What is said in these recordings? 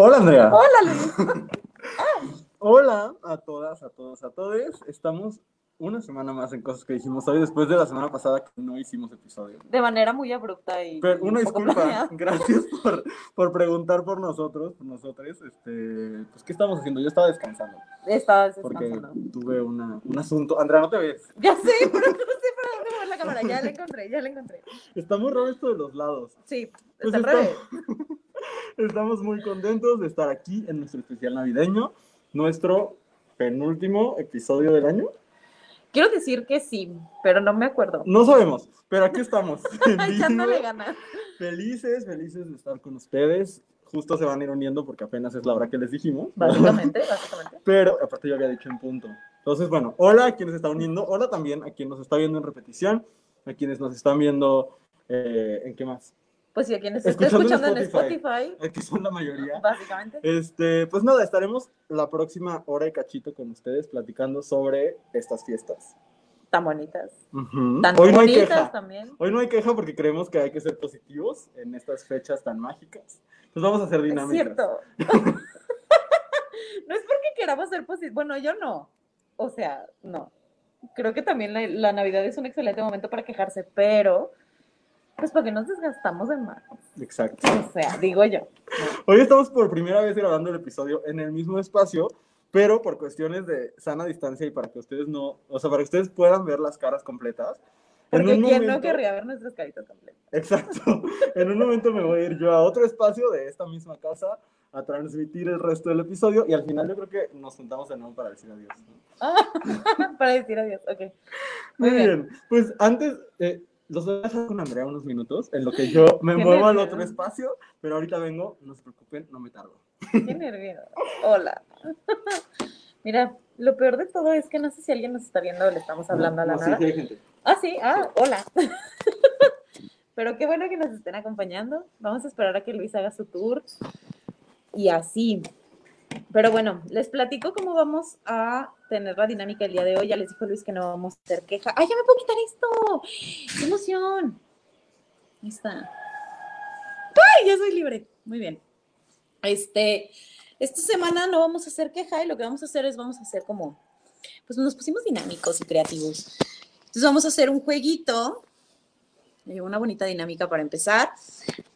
Hola, Andrea. Hola, Luis. Hola a todas, a todos, a todos. Estamos una semana más en cosas que dijimos hoy, después de la semana pasada que no hicimos episodio. De manera muy abrupta y. Pero una un disculpa, planeada. gracias por, por preguntar por nosotros, por nosotros. Este, pues, ¿qué estamos haciendo? Yo estaba descansando Estabas porque descansando. tuve una, un asunto. Andrea, no te ves. Ya sé, pero no sé para dónde mover la cámara. Ya la encontré, ya la encontré. Está muy raro esto de los lados. Sí, Pues está al está- revés. Estamos muy contentos de estar aquí en nuestro especial navideño, nuestro penúltimo episodio del año. Quiero decir que sí, pero no me acuerdo. No sabemos, pero aquí estamos. Echándole ganas. felices, felices de estar con ustedes. Justo se van a ir uniendo porque apenas es la hora que les dijimos. Básicamente, básicamente. Pero aparte yo había dicho en punto. Entonces, bueno, hola a quienes están uniendo. Hola también a quien nos está viendo en repetición. A quienes nos están viendo. eh, ¿En qué más? Pues sí, a quienes esté Escuchando en escuchando en Spotify. Spotify, Aquí son la mayoría. básicamente. Este, pues nada, estaremos la próxima hora y cachito con ustedes platicando sobre estas fiestas. Tan bonitas. Ujú. Tan Hoy no hay bonitas queja. también. Hoy no hay queja porque creemos que hay que ser positivos en estas fechas tan mágicas. Pues vamos a hacer Es dinámicas. cierto. no es porque queramos ser positivos. Bueno, yo no. O sea, no. Creo que también la, la Navidad es un excelente momento para quejarse, pero pues porque nos desgastamos de más. Exacto. O sea, digo yo. Hoy estamos por primera vez grabando el episodio en el mismo espacio, pero por cuestiones de sana distancia y para que ustedes no, o sea, para que ustedes puedan ver las caras completas. en Porque un quién no momento- querría ver nuestras caritas completas. Exacto. En un momento me voy a ir yo a otro espacio de esta misma casa a transmitir el resto del episodio y al final yo creo que nos juntamos de nuevo para decir adiós. ¿no? para decir adiós. Ok. Muy Muy bien. bien. Pues antes, eh, los voy a dejar con Andrea unos minutos en lo que yo me Qué muevo al otro espacio, pero ahorita vengo, no se preocupen, no me tardo. Qué nervioso. Hola. Mira, lo peor de todo es que no sé si alguien nos está viendo o le estamos hablando a la No, nada. sí hay gente. Ah, sí, ah, hola. Pero qué bueno que nos estén acompañando. Vamos a esperar a que Luis haga su tour. Y así. Pero bueno, les platico cómo vamos a tener la dinámica el día de hoy. Ya les dijo Luis que no vamos a hacer queja. ¡Ay, ya me puedo quitar esto! ¡Qué emoción! Ahí está. ¡Ay, ya soy libre! Muy bien. Este, esta semana no vamos a hacer queja y lo que vamos a hacer es vamos a hacer como, pues nos pusimos dinámicos y creativos. Entonces vamos a hacer un jueguito, una bonita dinámica para empezar.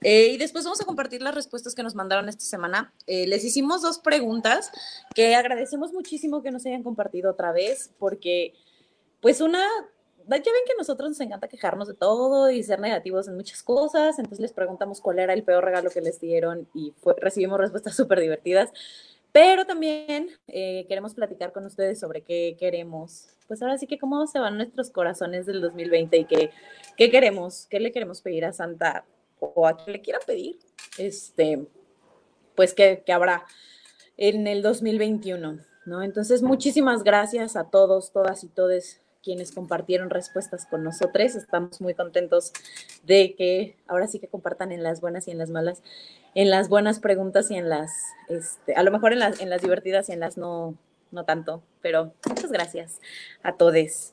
Eh, y después vamos a compartir las respuestas que nos mandaron esta semana. Eh, les hicimos dos preguntas que agradecemos muchísimo que nos hayan compartido otra vez, porque pues una, ya ven que a nosotros nos encanta quejarnos de todo y ser negativos en muchas cosas, entonces les preguntamos cuál era el peor regalo que les dieron y recibimos respuestas súper divertidas. Pero también eh, queremos platicar con ustedes sobre qué queremos. Pues ahora sí que cómo se van nuestros corazones del 2020 y qué, qué queremos, qué le queremos pedir a Santa o a quien le quiera pedir. Este, pues que, que habrá en el 2021, ¿no? Entonces, muchísimas gracias a todos, todas y todes quienes compartieron respuestas con nosotros. Estamos muy contentos de que ahora sí que compartan en las buenas y en las malas, en las buenas preguntas y en las, este, a lo mejor en las, en las divertidas y en las no, no tanto, pero muchas gracias a todos.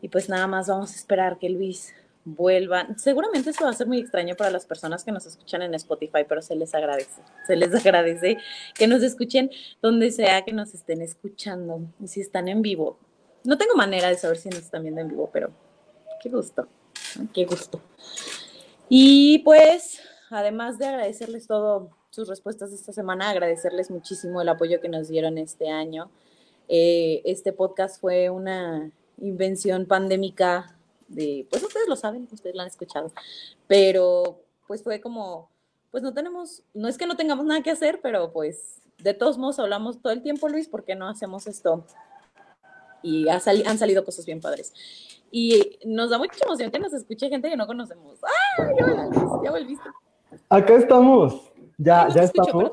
Y pues nada más vamos a esperar que Luis vuelva. Seguramente esto va a ser muy extraño para las personas que nos escuchan en Spotify, pero se les agradece. Se les agradece que nos escuchen donde sea que nos estén escuchando. Y si están en vivo. No tengo manera de saber si nos están viendo en vivo, pero qué gusto. Qué gusto. Y pues, además de agradecerles todo sus respuestas esta semana, agradecerles muchísimo el apoyo que nos dieron este año. Eh, este podcast fue una invención pandémica de, pues ustedes lo saben, ustedes lo han escuchado, pero pues fue como, pues no tenemos, no es que no tengamos nada que hacer, pero pues de todos modos hablamos todo el tiempo, Luis, ¿por qué no hacemos esto? Y ha sali- han salido cosas bien padres. Y nos da mucha emoción que nos escuche gente que no conocemos. ¡Ah! Ya, volviste, ya volviste. Acá estamos. Ya, ya escucho, estamos.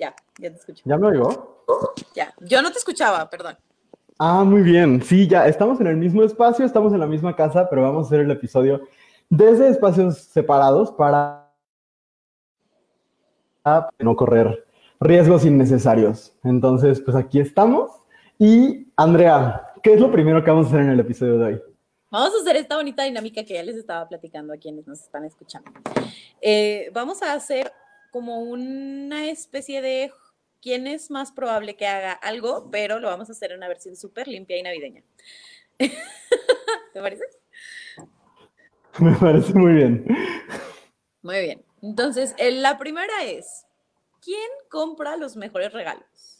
Ya, ya te escucho. ¿Ya me oigo? Ya. Yo no te escuchaba, perdón. Ah, muy bien. Sí, ya estamos en el mismo espacio, estamos en la misma casa, pero vamos a hacer el episodio desde espacios separados para no correr riesgos innecesarios. Entonces, pues aquí estamos. Y Andrea, ¿qué es lo primero que vamos a hacer en el episodio de hoy? Vamos a hacer esta bonita dinámica que ya les estaba platicando a quienes nos están escuchando. Eh, vamos a hacer como una especie de quién es más probable que haga algo, pero lo vamos a hacer en una versión súper limpia y navideña. ¿Te parece? Me parece muy bien. Muy bien. Entonces, la primera es, ¿quién compra los mejores regalos?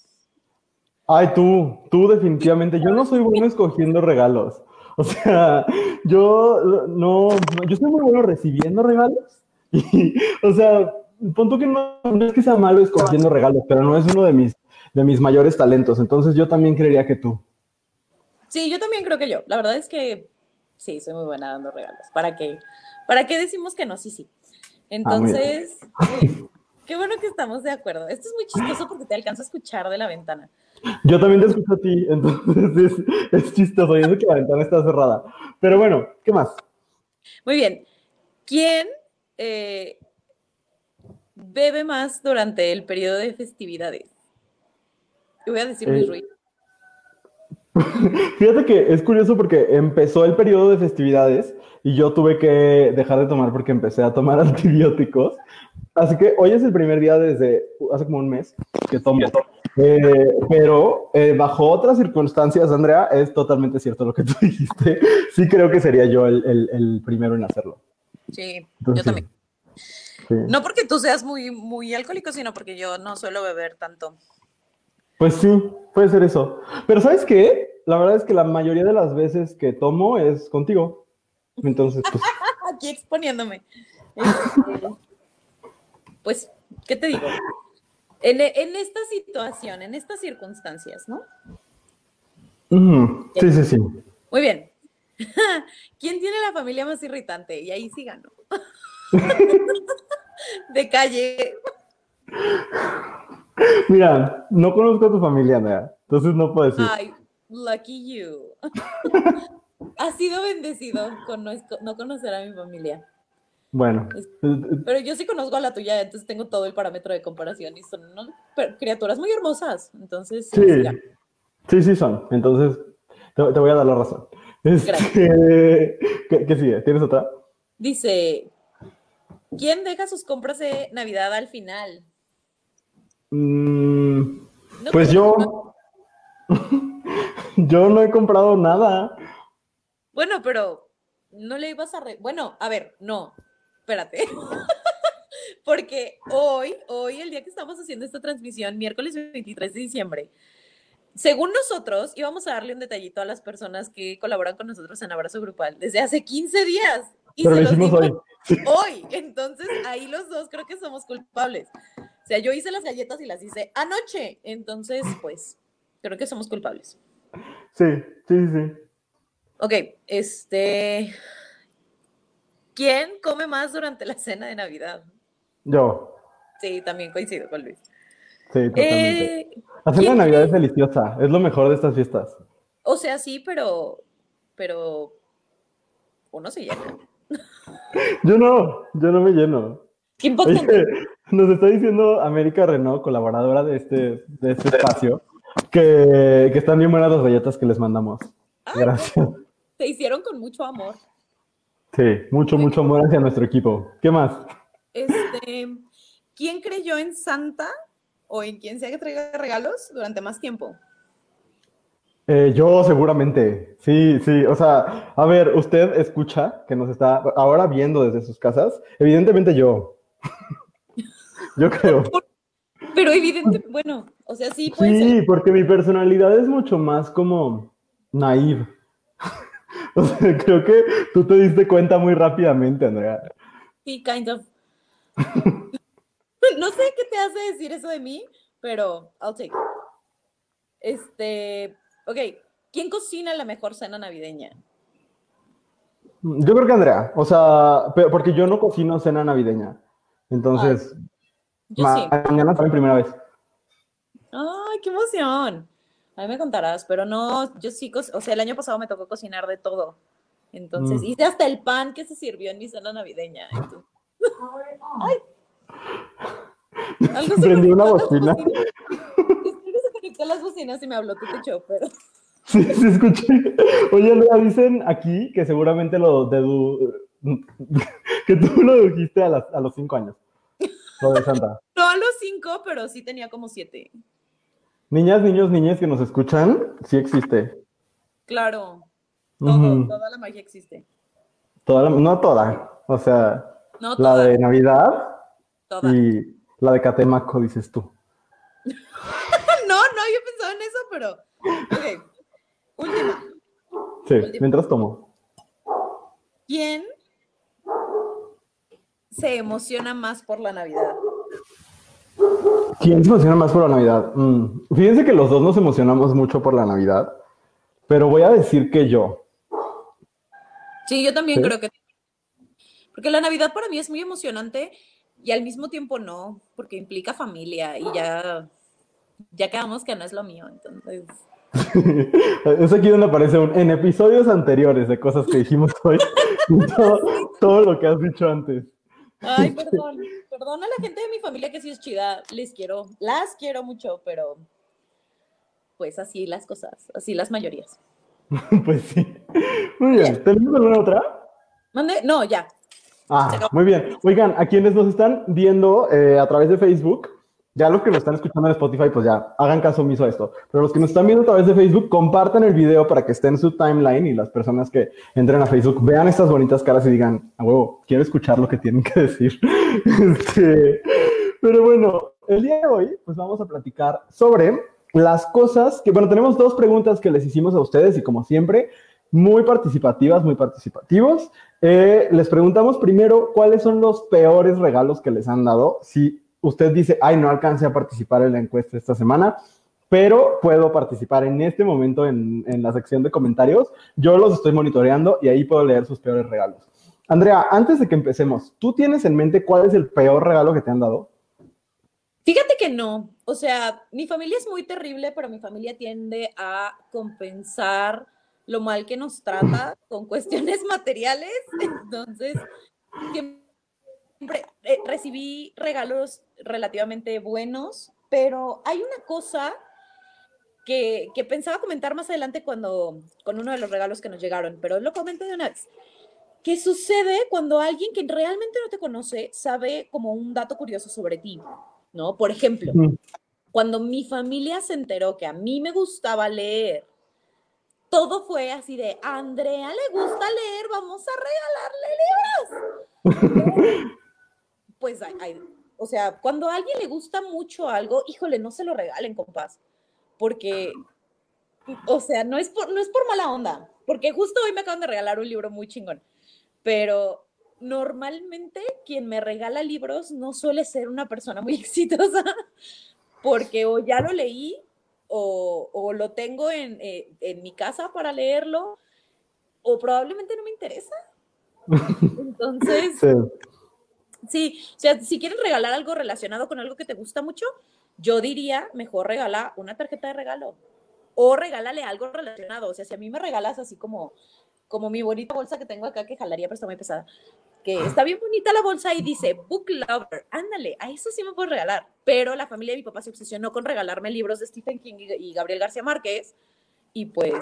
Ay, tú, tú definitivamente. Yo no soy bueno escogiendo regalos. O sea, yo no, yo soy muy bueno recibiendo regalos. Y, o sea, punto que no, no, es que sea malo escogiendo regalos, pero no es uno de mis, de mis mayores talentos. Entonces yo también creería que tú. Sí, yo también creo que yo. La verdad es que sí, soy muy buena dando regalos. ¿Para qué? ¿Para qué decimos que no? Sí, sí. Ah, Entonces, qué bueno que estamos de acuerdo. Esto es muy chistoso porque te alcanzo a escuchar de la ventana. Yo también te escucho a ti, entonces es, es chistoso. Sé que la ventana está cerrada. Pero bueno, ¿qué más? Muy bien. ¿Quién eh, bebe más durante el periodo de festividades? Te voy a decir Luis eh, Ruiz. Fíjate que es curioso porque empezó el periodo de festividades y yo tuve que dejar de tomar porque empecé a tomar antibióticos. Así que hoy es el primer día desde hace como un mes que tomo. Eh, pero eh, bajo otras circunstancias, Andrea, es totalmente cierto lo que tú dijiste. Sí creo que sería yo el, el, el primero en hacerlo. Sí, yo también. Sí. No porque tú seas muy, muy alcohólico, sino porque yo no suelo beber tanto. Pues sí, puede ser eso. Pero ¿sabes qué? La verdad es que la mayoría de las veces que tomo es contigo. Entonces, pues... Aquí exponiéndome. Pues, ¿qué te digo? En, en, esta situación, en estas circunstancias, ¿no? Sí, sí, sí. Muy bien. ¿Quién tiene la familia más irritante? Y ahí sí ganó. De calle. Mira, no conozco a tu familia, Andrea, entonces no puedo decir. Ay, lucky you. Has sido bendecido con no, no, conocer a mi familia. Bueno. Pero yo sí conozco a la tuya, entonces tengo todo el parámetro de comparación y son ¿no? criaturas muy hermosas. Entonces, sí, sí, sí son. Entonces, te, te, voy a dar la razón. Este, ¿qué, ¿Qué sigue? ¿Tienes otra? Dice, ¿quién deja sus compras de Navidad al final? Mm, no, pues yo, yo no he comprado nada. Bueno, pero no le ibas a... Re... Bueno, a ver, no, espérate. Porque hoy, hoy, el día que estamos haciendo esta transmisión, miércoles 23 de diciembre, según nosotros, íbamos a darle un detallito a las personas que colaboran con nosotros en Abrazo Grupal desde hace 15 días. Y Pero se lo hicimos hoy. Hoy. Entonces, ahí los dos creo que somos culpables. O sea, yo hice las galletas y las hice anoche. Entonces, pues, creo que somos culpables. Sí, sí, sí. Ok, este. ¿Quién come más durante la cena de Navidad? Yo. Sí, también coincido con Luis. Sí, totalmente. Eh, la cena de Navidad es deliciosa, es lo mejor de estas fiestas. O sea, sí, pero. Pero. Uno se llena. Yo no, yo no me lleno. ¿Qué Oye, nos está diciendo América Renault, colaboradora de este, de este espacio, que, que, están bien buenas las galletas que les mandamos. Ay, Gracias. Se hicieron con mucho amor. Sí, mucho, mucho amor hacia nuestro equipo. ¿Qué más? Este, ¿quién creyó en Santa o en quién sea que traiga regalos durante más tiempo? Eh, yo seguramente, sí, sí, o sea, a ver, usted escucha que nos está ahora viendo desde sus casas, evidentemente yo, yo creo. Pero evidente, bueno, o sea, sí puede Sí, ser. porque mi personalidad es mucho más como naive. o sea, creo que tú te diste cuenta muy rápidamente, Andrea. Sí, kind of. no sé qué te hace decir eso de mí, pero I'll take it. Este, Ok, ¿quién cocina la mejor cena navideña? Yo creo que Andrea, o sea, porque yo no cocino cena navideña. Entonces, Ay, yo ma sí. mañana también primera vez. Ay, qué emoción. A mí me contarás, pero no, yo sí, o sea, el año pasado me tocó cocinar de todo. Entonces, mm. hice hasta el pan que se sirvió en mi cena navideña. Entonces... Ay. Algo Prendí una bocina. conectó las bocinas y me habló tu techo, pero. Sí, sí, escuché. Oye, Lea, dicen aquí que seguramente lo dedu... que tú lo dijiste a, las, a los cinco años. lo de Santa. No a los cinco, pero sí tenía como siete. Niñas, niños, niñas que nos escuchan, sí existe. Claro. Todo, Toda la magia existe. Toda no toda. O sea, la de Navidad y la de Catemaco, dices tú. no, no, yo pensaba en eso, pero. Ok. Última. Sí, mientras tomo. ¿Quién se emociona más por la Navidad? ¿Quién se emociona más por la Navidad? Mm, fíjense que los dos nos emocionamos mucho por la Navidad, pero voy a decir que yo. Sí, yo también creo que. Porque la Navidad para mí es muy emocionante y al mismo tiempo no, porque implica familia y ya, ya quedamos que no es lo mío, entonces. es aquí donde aparece en episodios anteriores de cosas que dijimos hoy, todo, lo que has dicho antes. Ay, perdón, perdón a la gente de mi familia que sí es chida, les quiero, las quiero mucho, pero pues así las cosas, así las mayorías. pues sí. Muy bien, ¿tenemos alguna otra? ¿Mande? No, ya. Ah, muy bien. Oigan, a quienes nos están viendo eh, a través de Facebook, ya los que nos están escuchando en Spotify, pues ya hagan caso omiso a esto. Pero los que nos están viendo a través de Facebook, compartan el video para que esté en su timeline y las personas que entren a Facebook vean estas bonitas caras y digan, a huevo, quiero escuchar lo que tienen que decir. Este, pero bueno, el día de hoy, pues vamos a platicar sobre las cosas que, bueno, tenemos dos preguntas que les hicimos a ustedes y como siempre, muy participativas, muy participativos. Eh, les preguntamos primero cuáles son los peores regalos que les han dado. Si usted dice, ay, no alcance a participar en la encuesta esta semana, pero puedo participar en este momento en, en la sección de comentarios. Yo los estoy monitoreando y ahí puedo leer sus peores regalos. Andrea, antes de que empecemos, ¿tú tienes en mente cuál es el peor regalo que te han dado? Fíjate que no. O sea, mi familia es muy terrible, pero mi familia tiende a compensar lo mal que nos trata con cuestiones materiales. Entonces, siempre eh, recibí regalos relativamente buenos, pero hay una cosa que, que, pensaba comentar más adelante cuando, con uno de los regalos que nos llegaron, pero lo comento de una vez. ¿Qué sucede cuando alguien que realmente no te conoce sabe como un dato curioso sobre ti? ¿No? Por ejemplo, cuando mi familia se enteró que a mí me gustaba leer todo fue así de, Andrea le gusta leer, vamos a regalarle libros. pues hay, o sea, cuando a alguien le gusta mucho algo, híjole, no se lo regalen, compás, porque, o sea, no es por, no es por mala onda, porque justo hoy me acaban de regalar un libro muy chingón, pero normalmente quien me regala libros no suele ser una persona muy exitosa, porque o ya lo leí o, lo tengo eh, en, mi casa para leerlo, o probablemente no me interesa. Entonces, sí. O sea, si quieres regalar algo relacionado con algo que te gusta mucho, yo diría, mejor regala una tarjeta de regalo o regálale algo relacionado. O sea, si a mí me regalas así como, como mi bonita bolsa que tengo acá que jalaría, pero está muy pesada, que está bien bonita la bolsa y dice Book Lover, ándale, a eso sí me puedo regalar. Pero la familia de mi papá se obsesionó con regalarme libros de Stephen King y Gabriel García Márquez y pues,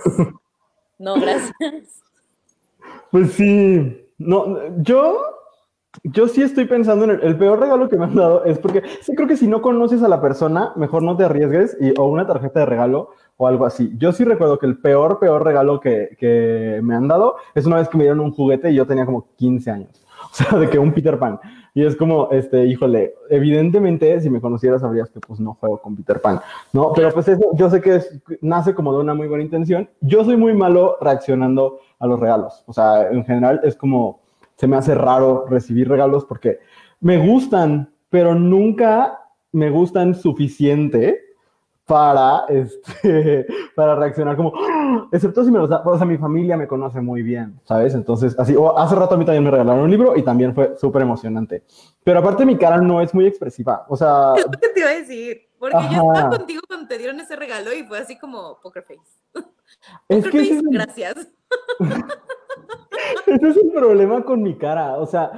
no, gracias. Pues sí, no, yo, yo sí estoy pensando en el, peor regalo que me han dado es porque sí creo que si no conoces a la persona, mejor no te arriesgues y, o una tarjeta de regalo o algo así. Yo sí recuerdo que el peor, peor regalo que, que me han dado es una vez que me dieron un juguete y yo tenía como 15 años. O sea, de que un Peter Pan. Y es como, este, híjole, evidentemente, si me conocieras, sabrías que pues no juego con Peter Pan, ¿no? Pero pues eso, yo sé que nace como de una muy buena intención. Yo soy muy malo reaccionando a los regalos. O sea, en general es como, se me hace raro recibir regalos porque me gustan, pero nunca me gustan suficiente para, este, para reaccionar como, ¡Ah! excepto si me los da, o sea, mi familia me conoce muy bien, ¿sabes? Entonces, así, o hace rato a mí también me regalaron un libro y también fue súper emocionante. Pero aparte mi cara no es muy expresiva, o sea... Es lo que te iba a decir, porque yo estaba contigo cuando te dieron ese regalo y fue así como poker face. Es que gracias. Ese es el problema con mi cara. O sea,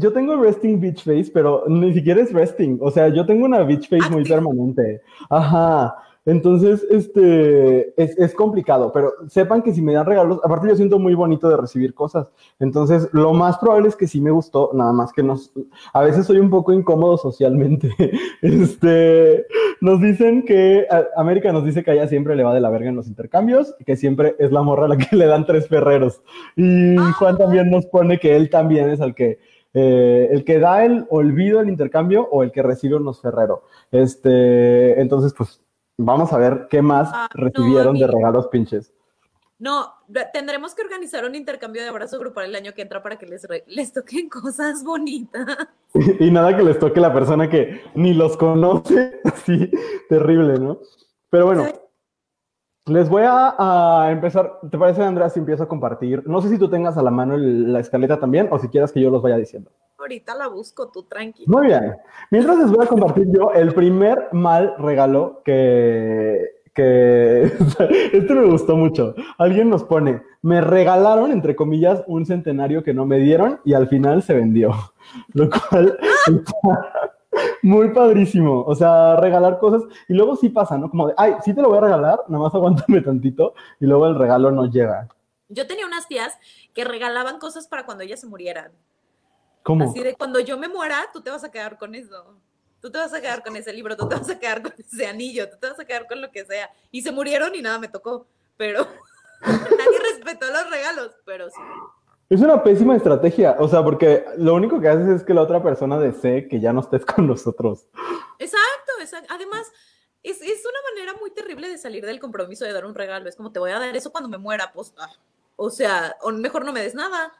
yo tengo resting beach face, pero ni siquiera es resting. O sea, yo tengo una beach face muy permanente. Ajá. Entonces, este, es, es, complicado, pero sepan que si me dan regalos, aparte yo siento muy bonito de recibir cosas. Entonces, lo más probable es que sí me gustó, nada más que nos, a veces soy un poco incómodo socialmente. Este, nos dicen que, América nos dice que a ella siempre le va de la verga en los intercambios que siempre es la morra a la que le dan tres ferreros. Y Juan también nos pone que él también es el que, eh, el que da el olvido el intercambio o el que recibe unos ferrero. Este, entonces, pues Vamos a ver qué más ah, recibieron de regalos pinches. No, tendremos que organizar un intercambio de abrazo grupal el año que entra para que les, les toquen cosas bonitas. Y, nada que les toque la persona que ni los conoce, así terrible, ¿no? Pero bueno, les voy a, empezar. ¿Te parece, Andrea, si empiezo a compartir? No sé si tú tengas a la mano la escaleta también o si quieras que yo los vaya diciendo. Ahorita la busco, tú tranquilo. Muy bien. Mientras les voy a compartir yo el primer mal regalo que, que este me gustó mucho. Alguien nos pone, me regalaron, entre comillas, un centenario que no me dieron y al final se vendió. Lo cual muy padrísimo. O sea, regalar cosas y luego sí pasa, ¿no? Como de, ay, sí te lo voy a regalar, nada más aguántame tantito y luego el regalo no llega. Yo tenía unas tías que regalaban cosas para cuando ellas se murieran. ¿Cómo? Así de cuando yo me muera, tú te vas a quedar con eso. Tú te vas a quedar con ese libro, tú te vas a quedar con ese anillo, tú te vas a quedar con lo que sea. Y se murieron y nada me tocó. Pero nadie respetó los regalos, pero sí. Es una pésima estrategia, o sea, porque lo único que haces es que la otra persona desee que ya no estés con nosotros. Exacto, exacto. Además, es, una manera muy terrible de salir del compromiso de dar un regalo. Es como te voy a dar eso cuando me muera, pues, ah. o sea, o mejor no me des nada.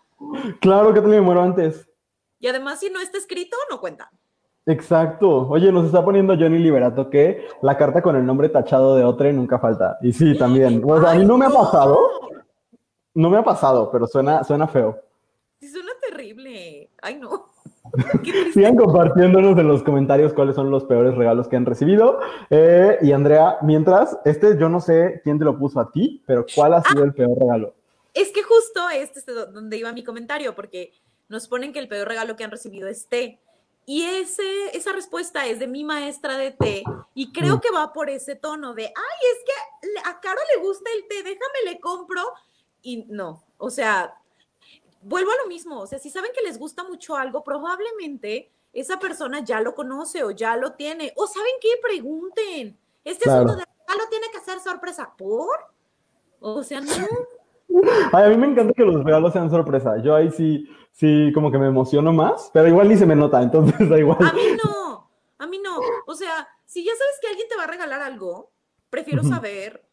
Claro que te me muero antes. Y además, si no está escrito, no cuenta. Exacto. Oye, nos está poniendo Johnny Liberato que la carta con el nombre tachado de otra nunca falta. Y sí, también. O sea, a mí no me ha pasado. No me ha pasado, pero suena, suena feo. Sí, suena terrible. Ay, no. Sigan compartiéndonos en los comentarios cuáles son los peores regalos que han recibido. Eh, y Andrea, mientras, este yo no sé quién te lo puso a ti, pero ¿cuál ha sido ah. el peor regalo? Es que justo este es donde iba mi comentario, porque nos ponen que el peor regalo que han recibido es té. Y ese, esa respuesta es de mi maestra de té y creo mm. que va por ese tono de, ay, es que a Caro le gusta el té, déjame le compro. Y no, o sea, vuelvo a lo mismo, o sea, si saben que les gusta mucho algo, probablemente esa persona ya lo conoce o ya lo tiene. O saben qué, pregunten. Este asunto de regalo tiene que ser sorpresa. ¿Por? O sea, no. Ay, a mí me encanta que los regalos sean sorpresa. Yo ahí sí, sí, como que me emociono más, pero igual ni se me nota, entonces da igual. A mí no, a mí no. O sea, si ya sabes que alguien te va a regalar algo, prefiero saber.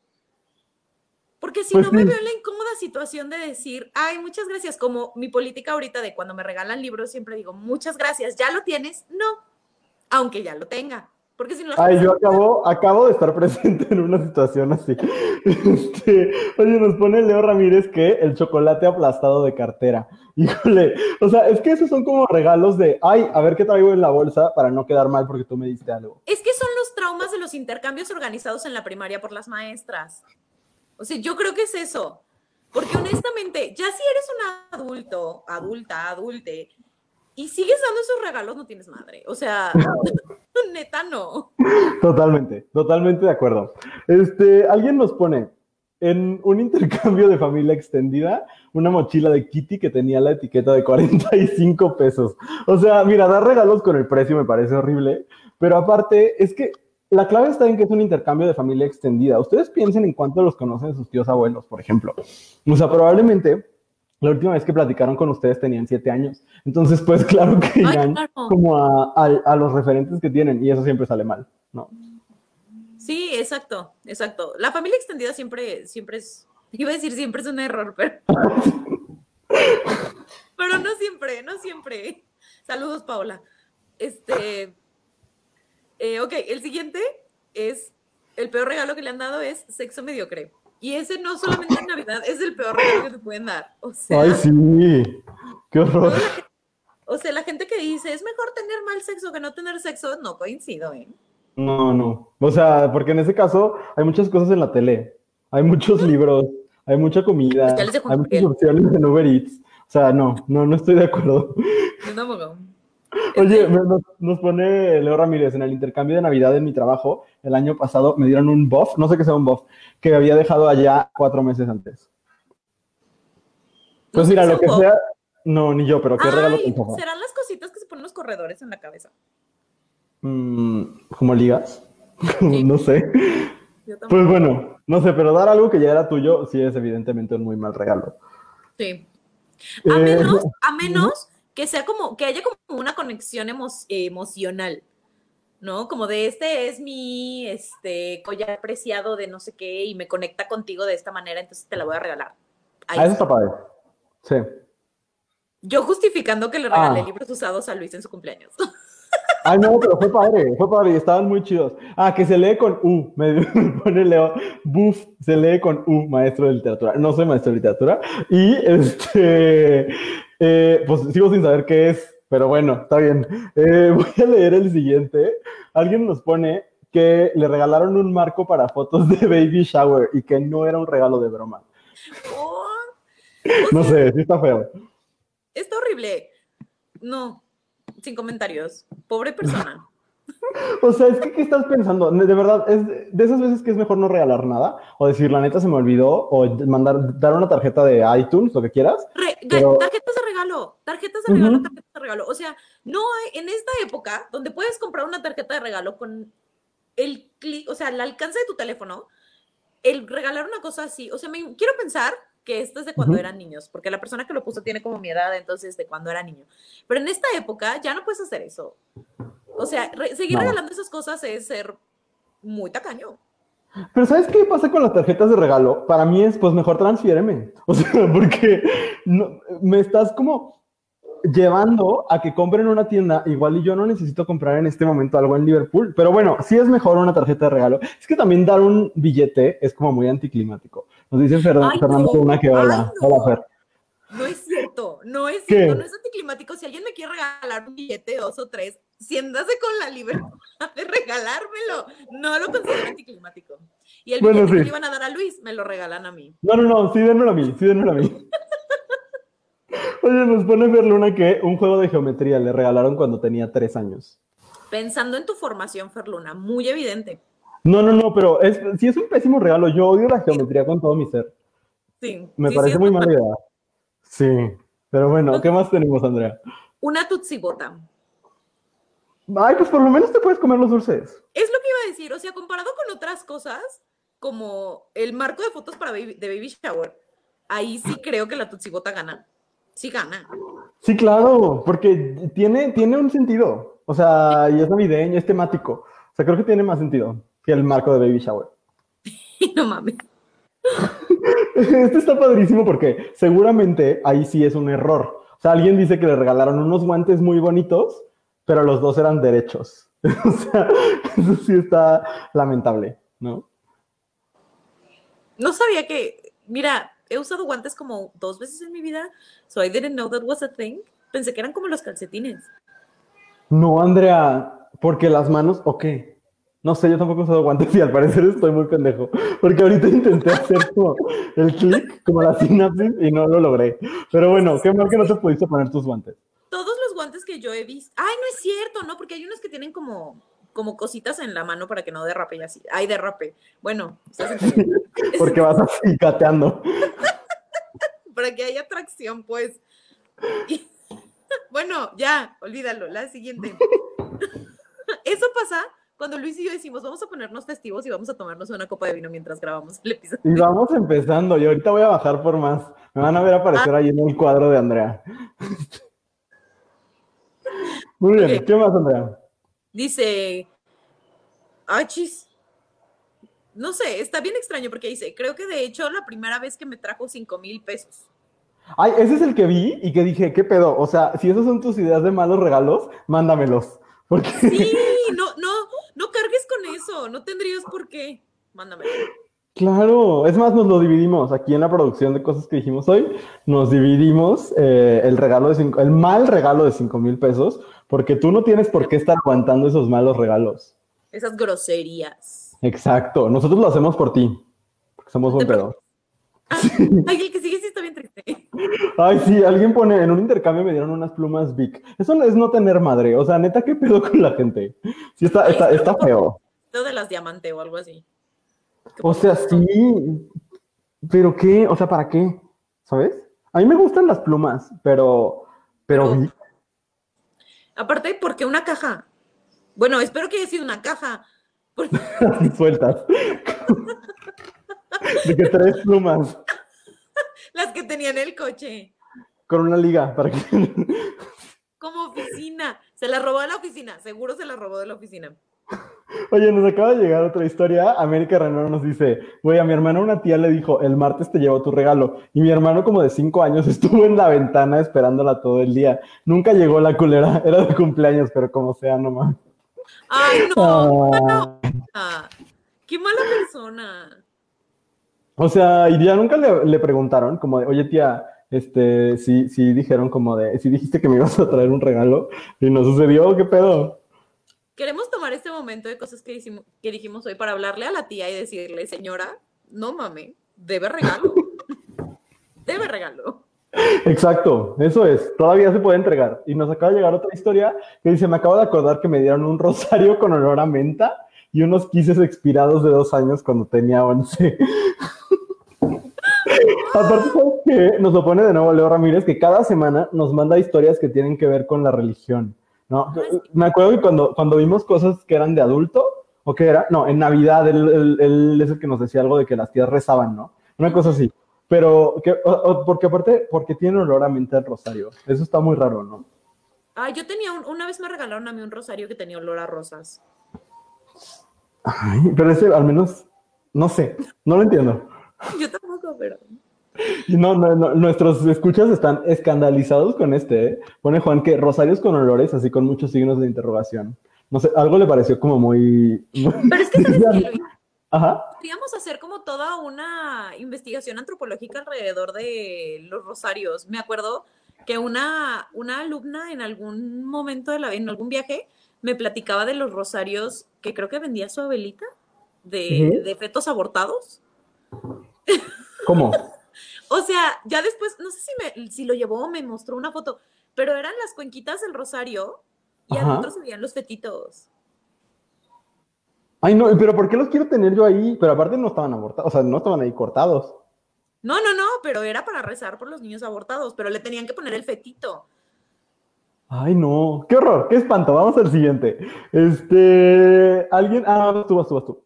Porque si pues no me veo en la incómoda situación de decir, ay, muchas gracias, como mi política ahorita de cuando me regalan libros, siempre digo, muchas gracias, ¿ya lo tienes? No, aunque ya lo tenga. Porque si no Ay, yo acabo, acabo de estar presente en una situación así. Este, oye, nos pone Leo Ramírez que el chocolate aplastado de cartera. Híjole, o sea, es que esos son como regalos de, ay, a ver qué traigo en la bolsa para no quedar mal porque tú me diste algo. Es que son los traumas de los intercambios organizados en la primaria por las maestras. O sea, yo creo que es eso. Porque honestamente, ya si eres un adulto, adulta, adulte, y sigues dando esos regalos, no tienes madre. O sea, neta no. Totalmente, totalmente de acuerdo. Este, alguien nos pone en un intercambio de familia extendida una mochila de Kitty que tenía la etiqueta de 45 pesos. O sea, mira, dar regalos con el precio me parece horrible, pero aparte es que la clave está en que es un intercambio de familia extendida. Ustedes piensen en cuánto los conocen sus tíos abuelos, por ejemplo. O sea, probablemente la última vez que platicaron con ustedes tenían siete años. Entonces, pues claro que irán como a, los referentes que tienen y eso siempre sale mal, ¿no? Sí, exacto, exacto. La familia extendida siempre, siempre es, iba a decir siempre es un error, pero... pero no siempre, no siempre. Saludos, Paola. Este, eh, ok, el siguiente es, el peor regalo que le han dado es sexo mediocre. Y ese no solamente en Navidad, es el peor regalo que te pueden dar. O sea, Ay, sí. Qué horror. o sea, la gente que dice, es mejor tener mal sexo que no tener sexo, no coincido, ¿eh? No, no. O sea, porque en ese caso hay muchas cosas en la tele. Hay muchos libros, hay mucha comida, hay muchas opciones en Uber Eats. O sea, no, no, no estoy de acuerdo. No, Oye, nos, nos, pone Leo Ramírez, en el intercambio de Navidad en mi trabajo, el año pasado me dieron un buff, no sé qué sea un buff, que había dejado allá cuatro meses antes. Pues mira, lo que sea, no, ni yo, pero qué regalo te ¿Serán las cositas que se ponen los corredores en la cabeza? Mm, ¿Como ligas? no sé. Pues bueno, no sé, pero dar algo que ya era tuyo sí es evidentemente un muy mal regalo. Sí. A eh, menos, a menos que sea como, que haya como una conexión emocional, ¿no? Como de este es mi este collar preciado de no sé qué y me conecta contigo de esta manera, entonces te la voy a regalar. Ahí ah, eso está padre. Sí. Yo justificando que le regalé ah. libros usados a Luis en su cumpleaños. Ay, no, pero fue padre, fue padre y estaban muy chidos. Ah, que se lee con U, me pone Leo, Buf, se lee con U, maestro de literatura. No soy maestro de literatura. Y este, eh, pues sigo sin saber qué es, pero bueno, está bien. Eh, voy a leer el siguiente. Alguien nos pone que le regalaron un marco para fotos de baby shower y que no era un regalo de broma. Oh, no sé, sí está feo. Está horrible. No, sin comentarios. Pobre persona. O sea, es que, ¿qué estás pensando? De verdad, es de esas veces que es mejor no regalar nada, o decir, la neta se me olvidó, o mandar, dar una tarjeta de iTunes, lo que quieras. Tarjetas de regalo, tarjetas de regalo, tarjetas de regalo. O sea, no hay, en esta época, donde puedes comprar una tarjeta de regalo con el clic, o sea, el alcance de tu teléfono, el regalar una cosa así, o sea, me, quiero pensar que esto es de cuando eran niños, porque la persona que lo puso tiene como mi edad, entonces de cuando era niño. Pero en esta época ya no puedes hacer eso. O sea, seguir regalando esas cosas es ser muy tacaño. Pero ¿sabes qué pasa con las tarjetas de regalo? Para mí es, pues mejor transfiéreme. O sea, porque no, me estás como llevando a que compren una tienda, igual y yo no necesito comprar en este momento algo en Liverpool, pero bueno, sí es mejor una tarjeta de regalo. Es que también dar un billete es como muy anticlimático. Nos dice Fernando una que hola. Hola, Fer. No es cierto, no es cierto, no es anticlimático. Si alguien me quiere regalar un billete, dos o tres, siéndase con la libertad de regalármelo. No lo considero anticlimático. Y el billete que le iban a dar a Luis, me lo regalan a mí. No, no, no, sí denmelo a mí, sí denmelo a mí. Oye, nos pone ver Luna que un juego de geometría le regalaron cuando tenía tres años. Pensando en tu formación, Ferluna, muy evidente. No, no, no, pero es, sí es un pésimo regalo. Yo odio la geometría con todo mi ser. Sí. Me parece muy mala idea. Sí, pero bueno, ¿qué más tenemos, Andrea? Una tutsibota. Ay, pues por lo menos te puedes comer los dulces. Es lo que iba a decir, o sea, comparado con otras cosas, como el marco de fotos para de Baby Shower, ahí sí creo que la tutsibota gana sí gana. Sí, claro, porque tiene, tiene un sentido. O sea, y es navideño, es temático. O sea, creo que tiene más sentido que el marco de Baby Shower. no mames. Este está padrísimo porque seguramente ahí sí es un error. O sea, alguien dice que le regalaron unos guantes muy bonitos, pero los dos eran derechos. o sea, eso sí está lamentable, ¿no? No sabía que, mira, he usado guantes como dos veces en mi vida, so I didn't know that was a thing. Pensé que eran como los calcetines. No, Andrea, porque las manos, ok. No sé, yo tampoco he usado guantes y al parecer estoy muy pendejo. Porque ahorita intenté hacer como el clic, como la sinapsis, y no lo logré. Pero bueno, qué mal que no te pudiste poner tus guantes. Que yo he visto. Ay, no es cierto, ¿no? Porque hay unos que tienen como como cositas en la mano para que no derrape y así. Ay, derrape. Bueno, porque vas así cateando. para que haya tracción, pues. bueno, ya, olvídalo. La siguiente. Eso pasa cuando Luis y yo decimos, vamos a ponernos festivos y vamos a tomarnos una copa de vino mientras grabamos el episodio. Y vamos empezando, y ahorita voy a bajar por más. Me van a ver aparecer ah. ahí en el cuadro de Andrea. Muy bien, ¿qué más, Andrea? Dice, achis, no sé, está bien extraño porque dice, creo que de hecho la primera vez que me trajo cinco mil pesos. Ay, ese es el que vi y que dije, ¿qué pedo? O sea, si esas son tus ideas de malos regalos, mándamelos. Porque... Sí, no, no, no cargues con eso, no tendrías por qué. Mándamelo. Claro, es más, nos lo dividimos aquí en la producción de cosas que dijimos hoy. Nos dividimos eh, el regalo de cinco, el mal regalo de cinco mil pesos, porque tú no tienes por qué estar aguantando esos malos regalos. Esas groserías. Exacto, nosotros lo hacemos por ti, porque somos buen pedo. Ah, ay, el que sigue sí está bien triste. Ay, sí, alguien pone, en un intercambio me dieron unas plumas Vic. Eso es no tener madre. O sea, neta, ¿qué pedo con la gente? Sí, está, está, está feo. Esto de las diamante o algo así. O sea, sí. Pero qué, o sea, ¿para qué? ¿Sabes? A mí me gustan las plumas, pero, pero, Aparte, ¿por qué una caja? Bueno, espero que haya sido una caja. Porque- sueltas. De que tres plumas las que tenía en el coche. con una liga para que. Como oficina. Se la robó de la oficina. Seguro se la robó de la oficina. Oye, nos acaba de llegar otra historia. América Renoro nos dice, güey, a mi hermana una tía le dijo, el martes te llevo tu regalo. Y mi hermano como de cinco años estuvo en la ventana esperándola todo el día. Nunca llegó la culera, era de cumpleaños, pero como sea, nomás. Ay, no. Ah. Ah, qué mala persona. O sea, y ya nunca le, le preguntaron, como de, oye tía, este, si, si dijeron como de, si dijiste que me ibas a traer un regalo y no sucedió, ¿qué pedo? Queremos tomar este momento de cosas que, hicimos- que dijimos hoy para hablarle a la tía y decirle, señora, no mame, debe regalo. debe regalo. Exacto, eso es, todavía se puede entregar. Y nos acaba de llegar otra historia que dice, me acabo de acordar que me dieron un rosario con olor a menta y unos quises expirados de dos años cuando tenía 11. Aparte, ¿sabes qué? Nos lo pone de nuevo Leo Ramírez, que cada semana nos manda historias que tienen que ver con la religión, ¿no? Me acuerdo que cuando, cuando vimos cosas que eran de adulto, ¿o qué era? No, en Navidad, él, él- él es el que nos decía algo de que las tías rezaban, ¿no? Una cosa así. Pero, que, o- o- porque aparte, porque tiene olor a menta el rosario. Eso está muy raro, ¿no? Ay, yo tenía un- una vez me regalaron a mí un rosario que tenía olor a rosas. Ay, pero ese al menos, no sé, no lo entiendo. Yo tampoco, pero. No, no, no, nuestros escuchas están escandalizados con este, ¿eh? Pone Juan que rosarios con olores, así con muchos signos de interrogación. No sé, algo le pareció como muy... Pero es que, ¿sabes? Ajá. Podríamos hacer como toda una investigación antropológica alrededor de los rosarios. Me acuerdo que una, una alumna en algún momento de la en algún viaje me platicaba de los rosarios que creo que vendía su abuelita de, de fetos abortados. ¿Cómo? O sea, ya después, no sé si, me, si lo llevó o me mostró una foto, pero eran las cuenquitas del rosario y Ajá. adentro se veían los fetitos. Ay, no, pero ¿por qué los quiero tener yo ahí? Pero aparte no estaban abortados, o sea, no estaban ahí cortados. No, no, no, pero era para rezar por los niños abortados, pero le tenían que poner el fetito. Ay, no, qué horror, qué espanto. Vamos al siguiente. Este, alguien, ah, vas tú, vas tú, vas tú.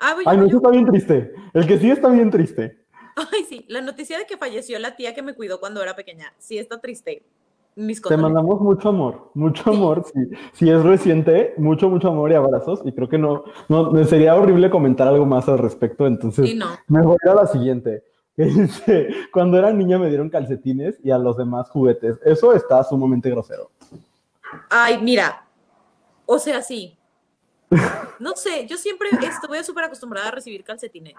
Ah, voy Ay, yo, no, eso yo. está bien triste. El que sí está bien triste. Ay, sí, la noticia de que falleció la tía que me cuidó cuando era pequeña. Sí, está triste. Mis Te mandamos mucho amor, mucho amor. Si, si es reciente, mucho, mucho amor y abrazos. Y creo que no, no, sería horrible comentar algo más al respecto. Entonces, Sí, no. me voy a la siguiente. Dice, cuando era niña me dieron calcetines y a los demás juguetes. Eso está sumamente grosero. Ay, mira. O sea, sí. No sé, yo siempre estuve súper acostumbrada a recibir calcetines.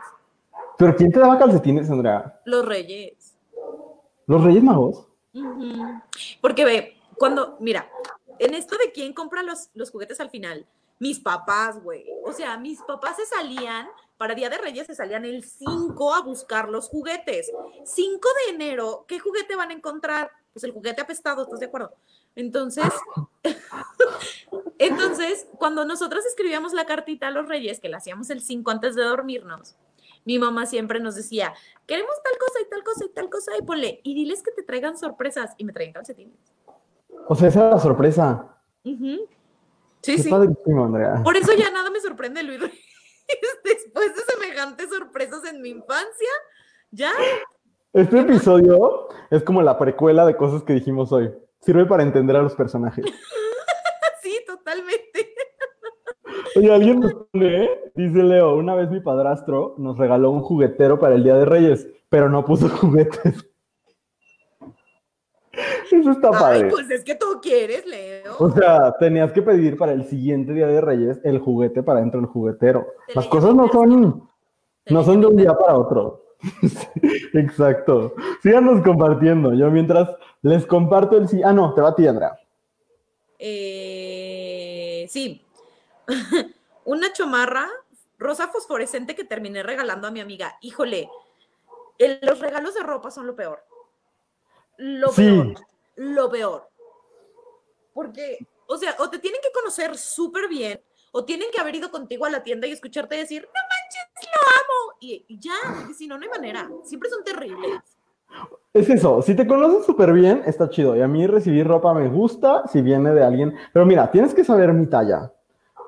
¿Pero quién te daba calcetines, Andrea? Los reyes. ¿Los Reyes Magos? Porque ve, cuando, mira, en esto de quién compra los, los juguetes al final, mis papás, güey. O sea, mis papás se salían, para Día de Reyes se salían el 5 a buscar los juguetes. 5 de enero, ¿qué juguete van a encontrar? Pues el juguete apestado, ¿estás de acuerdo? Entonces, entonces, cuando nosotros escribíamos la cartita a los Reyes, que la hacíamos el 5 antes de dormirnos, mi mamá siempre nos decía, queremos tal cosa y tal cosa y tal cosa, y ponle, y diles que te traigan sorpresas, y me traían calcetines. O sea, esa era la sorpresa. Sí, Qué sí. padrísimo, Andrea. Por eso ya nada me sorprende, Luis. Después de semejantes sorpresas en mi infancia, ya. Este episodio es como la precuela de cosas que dijimos hoy. Sirve para entender a los personajes. Sí, totalmente. Oye, alguien nos pone, ¿eh? dice Leo, una vez mi padrastro nos regaló un juguetero para el Día de Reyes, pero no puso juguetes. Eso está Ay, padre. pues es que tú quieres, Leo. O sea, tenías que pedir para el siguiente Día de Reyes el juguete para dentro del juguetero. Te Las cosas no son, no son de un día para otro. Exacto. Síganos compartiendo. Yo mientras les comparto el sí. Ah, no, te va a ti, Andrea. Eh, sí. Una chomarra rosa fosforescente que terminé regalando a mi amiga. Híjole, el- los regalos de ropa son lo peor. lo peor. Lo peor. Porque, o sea, o te tienen que conocer súper bien, o tienen que haber ido contigo a la tienda y escucharte decir, no manches, lo amo. Y, y ya, si no, no hay manera. Siempre son terribles. Es eso, si te conoces súper bien, está chido. Y a mí recibir ropa me gusta si viene de alguien. Pero mira, tienes que saber mi talla.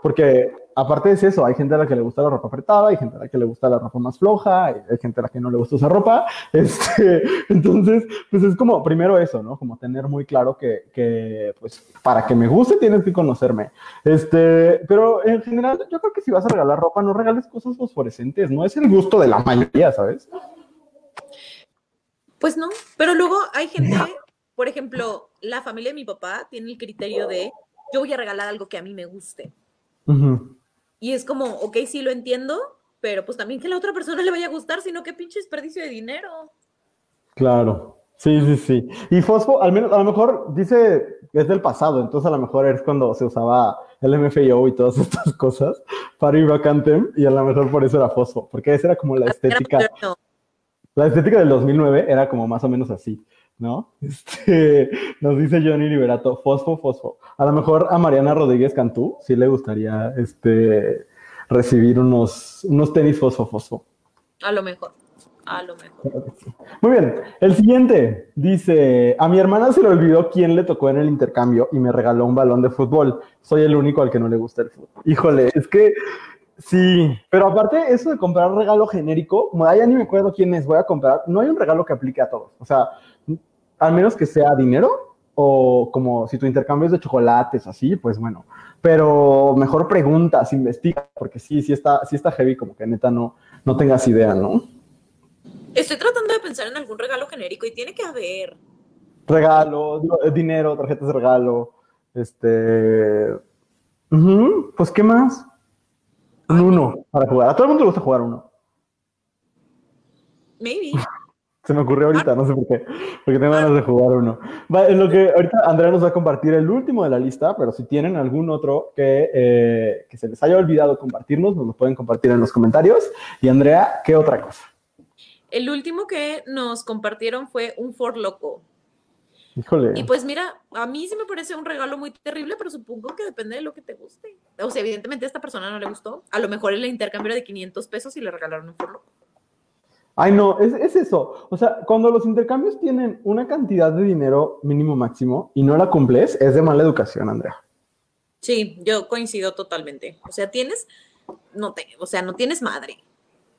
Porque aparte de eso, hay gente a la que le gusta la ropa apretada, hay gente a la que le gusta la ropa más floja, hay, gente a la que no le gusta usar ropa. Este, entonces, pues es como, primero eso, ¿no? Como tener muy claro que, que, pues, para que me guste tienes que conocerme. Este, pero en general, yo creo que si vas a regalar ropa, no regales cosas fosforescentes, no es el gusto de la mayoría, ¿sabes? Pues no, pero luego hay gente, por ejemplo, la familia de mi papá tiene el criterio de yo voy a regalar algo que a mí me guste. Y es como, ok, sí lo entiendo, pero pues también que a la otra persona le vaya a gustar, sino que pinche desperdicio de dinero. Claro, sí, sí, sí. Y Fosfo, al menos, a lo mejor dice, es del pasado, entonces a lo mejor es cuando se usaba el MFIO y todas estas cosas para ir a Cantem, y a lo mejor por eso era Fosfo, porque esa era como la estética. La estética del 2009 era como más o menos así, ¿no? Este, nos dice Johnny Liberato, fosfo, fosfo. A lo mejor a Mariana Rodríguez Cantú sí le gustaría este, recibir unos, unos tenis fosfo, fosfo. A lo mejor. A lo mejor. Muy bien. El siguiente dice: A mi hermana se le olvidó quién le tocó en el intercambio y me regaló un balón de fútbol. Soy el único al que no le gusta el fútbol. Híjole, es que Sí, pero aparte, eso de comprar regalo genérico, ya ni me acuerdo quién es, voy a comprar, no hay un regalo que aplique a todos. O sea, al menos que sea dinero o como si tu intercambio es de chocolates, así, pues bueno. Pero mejor preguntas, investiga, porque sí, sí está, sí está heavy, como que neta no, no tengas idea, ¿no? Estoy tratando de pensar en algún regalo genérico y tiene que haber. Regalo, dinero, tarjetas de regalo, este... pues, ¿qué más? Un uno para jugar. A todo el mundo le gusta jugar uno. Maybe. Se me ocurrió ahorita, no sé por qué, porque tengo ganas de jugar uno. en lo que ahorita Andrea nos va a compartir el último de la lista, pero si tienen algún otro que, eh, que se les haya olvidado compartirnos, nos lo pueden compartir en los comentarios. Y Andrea, ¿qué otra cosa? El último que nos compartieron fue un Ford Loco. Y pues mira, a mí sí me parece un regalo muy terrible, pero supongo que depende de lo que te guste. O sea, evidentemente a esta persona no le gustó. A lo mejor el intercambio de 500 pesos y le regalaron un forlo. Ay, no, es, es, eso. O sea, cuando los intercambios tienen una cantidad de dinero mínimo máximo y no la cumples, es de mala educación, Andrea. Sí, yo coincido totalmente. O sea, tienes, no te, o sea, no tienes madre.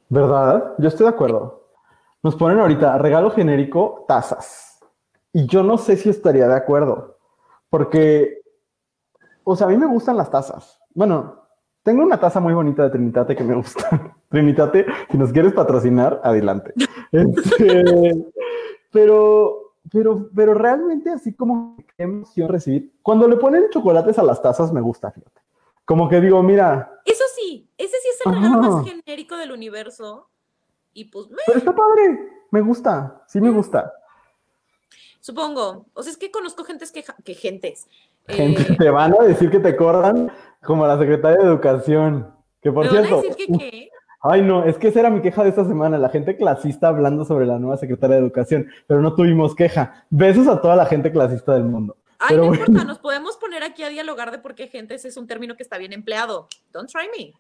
¿Verdad? Yo estoy de acuerdo. Nos ponen ahorita regalo genérico, tazas. Y yo no sé si estaría de acuerdo, porque, o sea, a mí me gustan las tazas. Bueno, tengo una taza muy bonita de Trinitate que me gusta. Trinitate, si nos quieres patrocinar, adelante. Este, pero, pero, pero realmente así como qué emoción recibir. Cuando le ponen chocolates a las tazas me gusta, fíjate. Como que digo, mira. Eso sí, ese sí es el regalo más genérico del universo. Y pues. Pero está padre, me gusta, sí me gusta. Supongo. O sea, es que conozco gentes que, que gentes. Gente, eh, te van a decir que te corran como la secretaria de Educación. Que por cierto. Van a decir que qué? Ay, no, es que esa era mi queja de esta semana, la gente clasista hablando sobre la nueva secretaria de Educación, pero no tuvimos queja. Besos a toda la gente clasista del mundo. Ay, no importa, nos podemos poner aquí a dialogar de por qué gentes es un término que está bien empleado. Don't try me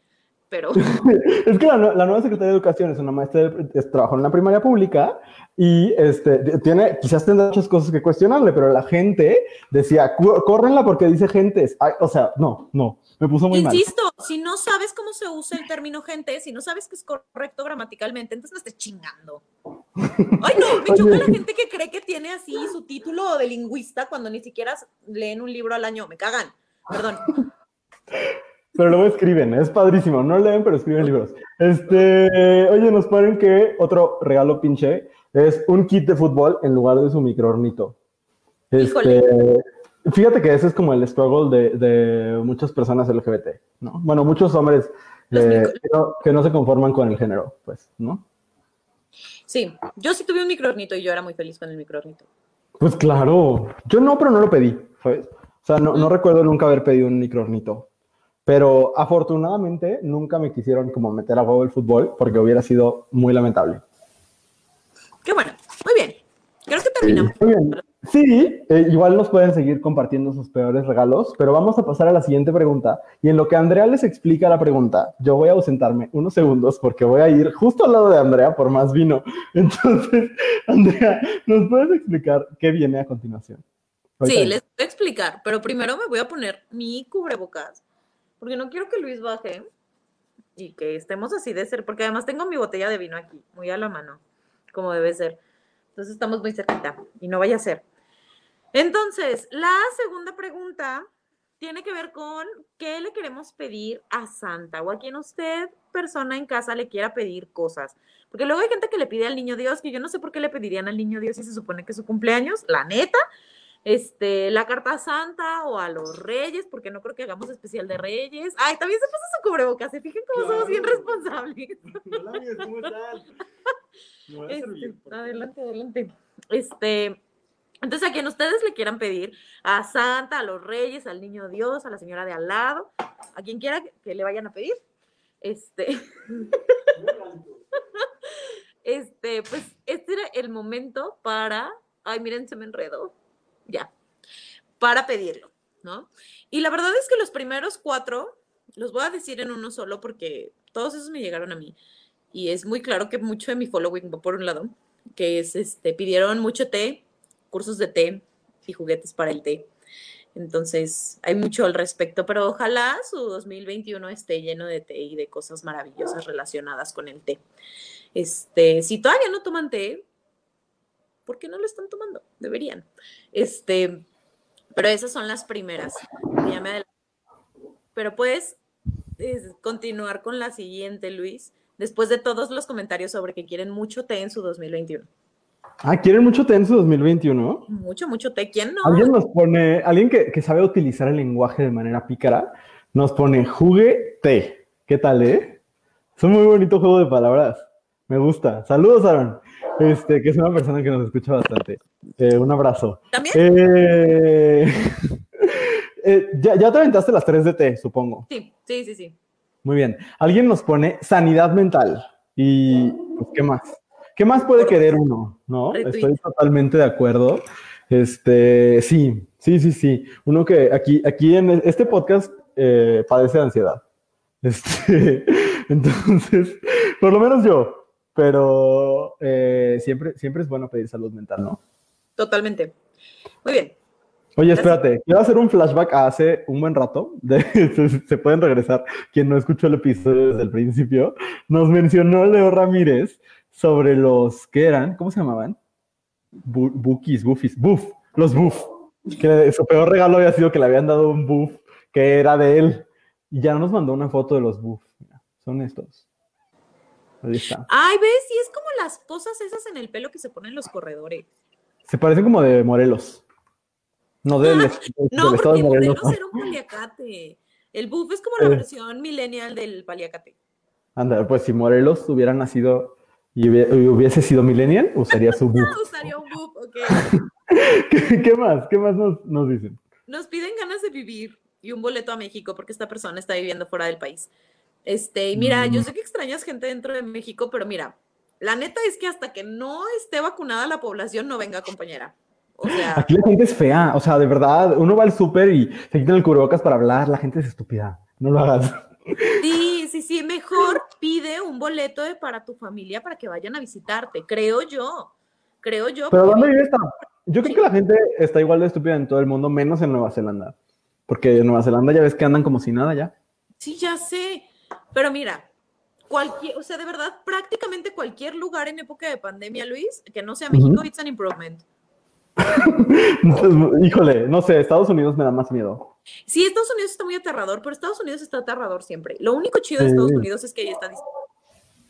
pero... es que la, nueva secretaria de Educación es una maestra, de, trabajó en la primaria pública y este, tiene, quizás tendrá muchas cosas que cuestionarle, pero la gente decía, córrenla porque dice gentes. o sea, no, no, me puso muy mal. Insisto, si no sabes cómo se usa el término gente, si no sabes que es correcto gramaticalmente, entonces no estés chingando. Ay, no, me choca la gente que cree que tiene así su título de lingüista cuando ni siquiera leen un libro al año. Me cagan, perdón. Pero luego escriben, es padrísimo. No leen, pero escriben libros. Este, oye, nos ponen que otro regalo pinche es un kit de fútbol en lugar de su microornito. Este, fíjate que ese es como el struggle de, muchas personas LGBT, ¿no? Bueno, muchos hombres eh, que, no, se conforman con el género, pues, ¿no? Sí, yo sí tuve un microornito y yo era muy feliz con el microornito. Pues claro, yo no, pero no lo pedí, ¿sabes? O sea, no, no recuerdo nunca haber pedido un microornito. Pero afortunadamente nunca me quisieron como meter a juego el fútbol porque hubiera sido muy lamentable. Qué bueno, muy bien. Creo que terminamos. Muy bien. Sí, eh, igual nos pueden seguir compartiendo sus peores regalos, pero vamos a pasar a la siguiente pregunta. Y en lo que Andrea les explica la pregunta, yo voy a ausentarme unos segundos porque voy a ir justo al lado de Andrea por más vino. Entonces, Andrea, ¿nos puedes explicar qué viene a continuación? Sí, les voy a explicar, pero primero me voy a poner mi cubrebocas, porque no quiero que Luis baje y que estemos así de ser, porque además tengo mi botella de vino aquí, muy a la mano, como debe ser. Entonces estamos muy cerquita y no vaya a ser. Entonces, la segunda pregunta tiene que ver con qué le queremos pedir a Santa o a quien usted, persona en casa, le quiera pedir cosas. Porque luego hay gente que le pide al niño Dios, que yo no sé por qué le pedirían al niño Dios si se supone que es su cumpleaños, la neta. Este, la carta Santa o a los reyes, porque no creo que hagamos especial de reyes. Ay, también se puso su cubrebocas, se fijen cómo somos bien responsables. Hola, ¿cómo estás? Este, adelante, adelante. Este, entonces, a quien ustedes le quieran pedir, a Santa, a los Reyes, al Niño Dios, a la señora de al lado, a quien quiera que le vayan a pedir, este, este, pues este era el momento para, ay, miren, se me enredó, ya, para pedirlo, ¿no? Y la verdad es que los primeros cuatro, los voy a decir en uno solo porque todos esos me llegaron a mí y es muy claro que mucho de mi following por un lado, que es, este, pidieron mucho té, cursos de té y juguetes para el té. Entonces, hay mucho al respecto, pero ojalá su 2021 esté lleno de té y de cosas maravillosas relacionadas con el té. Este, si todavía no toman té, ¿por qué no lo están tomando? Deberían. Este, pero esas son las primeras. Pero puedes continuar con la siguiente, Luis, después de todos los comentarios sobre que quieren mucho té en su 2021. Ah, ¿quieren mucho té en su 2021? Mucho, mucho té. ¿Quién no? Alguien nos pone, alguien que, sabe utilizar el lenguaje de manera pícara, nos pone juguete. ¿Qué tal, eh? Es un muy bonito juego de palabras. Me gusta. Saludos, Aaron. Este, que es una persona que nos escucha bastante. Eh, un abrazo. ¿También? Eh, eh, ya, ya te aventaste las tres de té, supongo. Sí, sí, sí, sí. Muy bien. Alguien nos pone sanidad mental. ¿Y pues, qué más? ¿Qué más puede querer uno? ¿No? Estoy totalmente de acuerdo. Este, sí, sí, sí, sí. Uno que aquí, aquí en este podcast eh, padece de ansiedad. Este, entonces, por lo menos yo, pero eh, siempre, siempre es bueno pedir salud mental, ¿no? Totalmente. Muy bien. Oye, espérate, quiero hacer un flashback a hace un buen rato. se, pueden regresar. Quien no escuchó el episodio desde el principio, nos mencionó Leo Ramírez sobre los, ¿qué eran? ¿Cómo se llamaban? bookies, buffies, buff, los buff. Que su peor regalo había sido que le habían dado un buff que era de él. Y ya nos mandó una foto de los buff. son estos. Ahí está. Ay, ves, y es como las cosas esas en el pelo que se ponen los corredores. Se parecen como de Morelos. No, de, no, porque Morelos. era un paliacate. El buff es como la eh. versión millennial del paliacate. Anda, pues si Morelos hubiera nacido y hubiese sido millennial, usaría su boop. usaría un boop, ok. ¿Qué, más? ¿Qué más nos, dicen? Nos piden ganas de vivir y un boleto a México porque esta persona está viviendo fuera del país. Este, mira, yo mm. sé que extrañas gente dentro de México, pero mira, la neta es que hasta que no esté vacunada la población, no venga compañera. O sea, Aquí la gente es fea, o sea, de verdad, uno va al súper y se quitan el cubrebocas para hablar, la gente es estúpida, no lo hagas. Sí, sí, sí, mejor pide un boleto para tu familia para que vayan a visitarte, creo yo, creo yo. Pero ¿dónde vive esta? Yo creo que la gente está igual de estúpida en todo el mundo, menos en Nueva Zelanda, porque en Nueva Zelanda ya ves que andan como si nada ya. Sí, ya sé, pero mira, cualquier, o sea, de verdad, prácticamente cualquier lugar en época de pandemia, Luis, que no sea México, it's an improvement. Híjole, no sé, Estados Unidos me da más miedo. Sí, Estados Unidos está muy aterrador, pero Estados Unidos está aterrador siempre. Lo único chido de Estados Unidos es que ahí está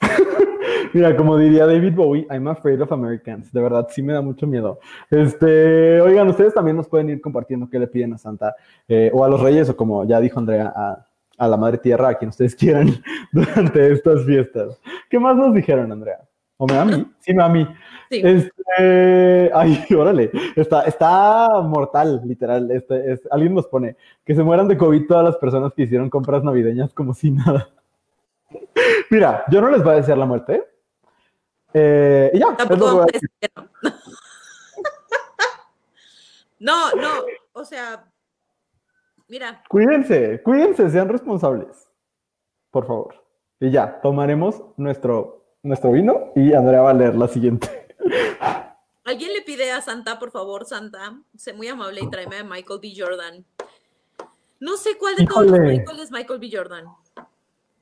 Mira, como diría David Bowie, I'm afraid of Americans. De verdad, sí me da mucho miedo. Este, oigan, ustedes también nos pueden ir compartiendo qué le piden a Santa eh, o a los Reyes, o como ya dijo Andrea, a, a la Madre Tierra, a quien ustedes quieran durante estas fiestas. ¿Qué más nos dijeron, Andrea? ¿O me a mí? Sí, a mí. Este, ay, órale, está, está mortal, literal. Este, alguien nos pone que se mueran de COVID todas las personas que hicieron compras navideñas como si nada. Mira, yo no les voy a desear la muerte. Eh, y ya. No, no, o sea, mira. Cuídense, cuídense, sean responsables. Por favor. Y ya, tomaremos nuestro, nuestro vino y Andrea va a leer la siguiente. ¿Alguien le pide a Santa, por favor, Santa? Sé muy amable y tráeme a Michael B. Jordan. No sé cuál de todos los Michael es Michael B. Jordan.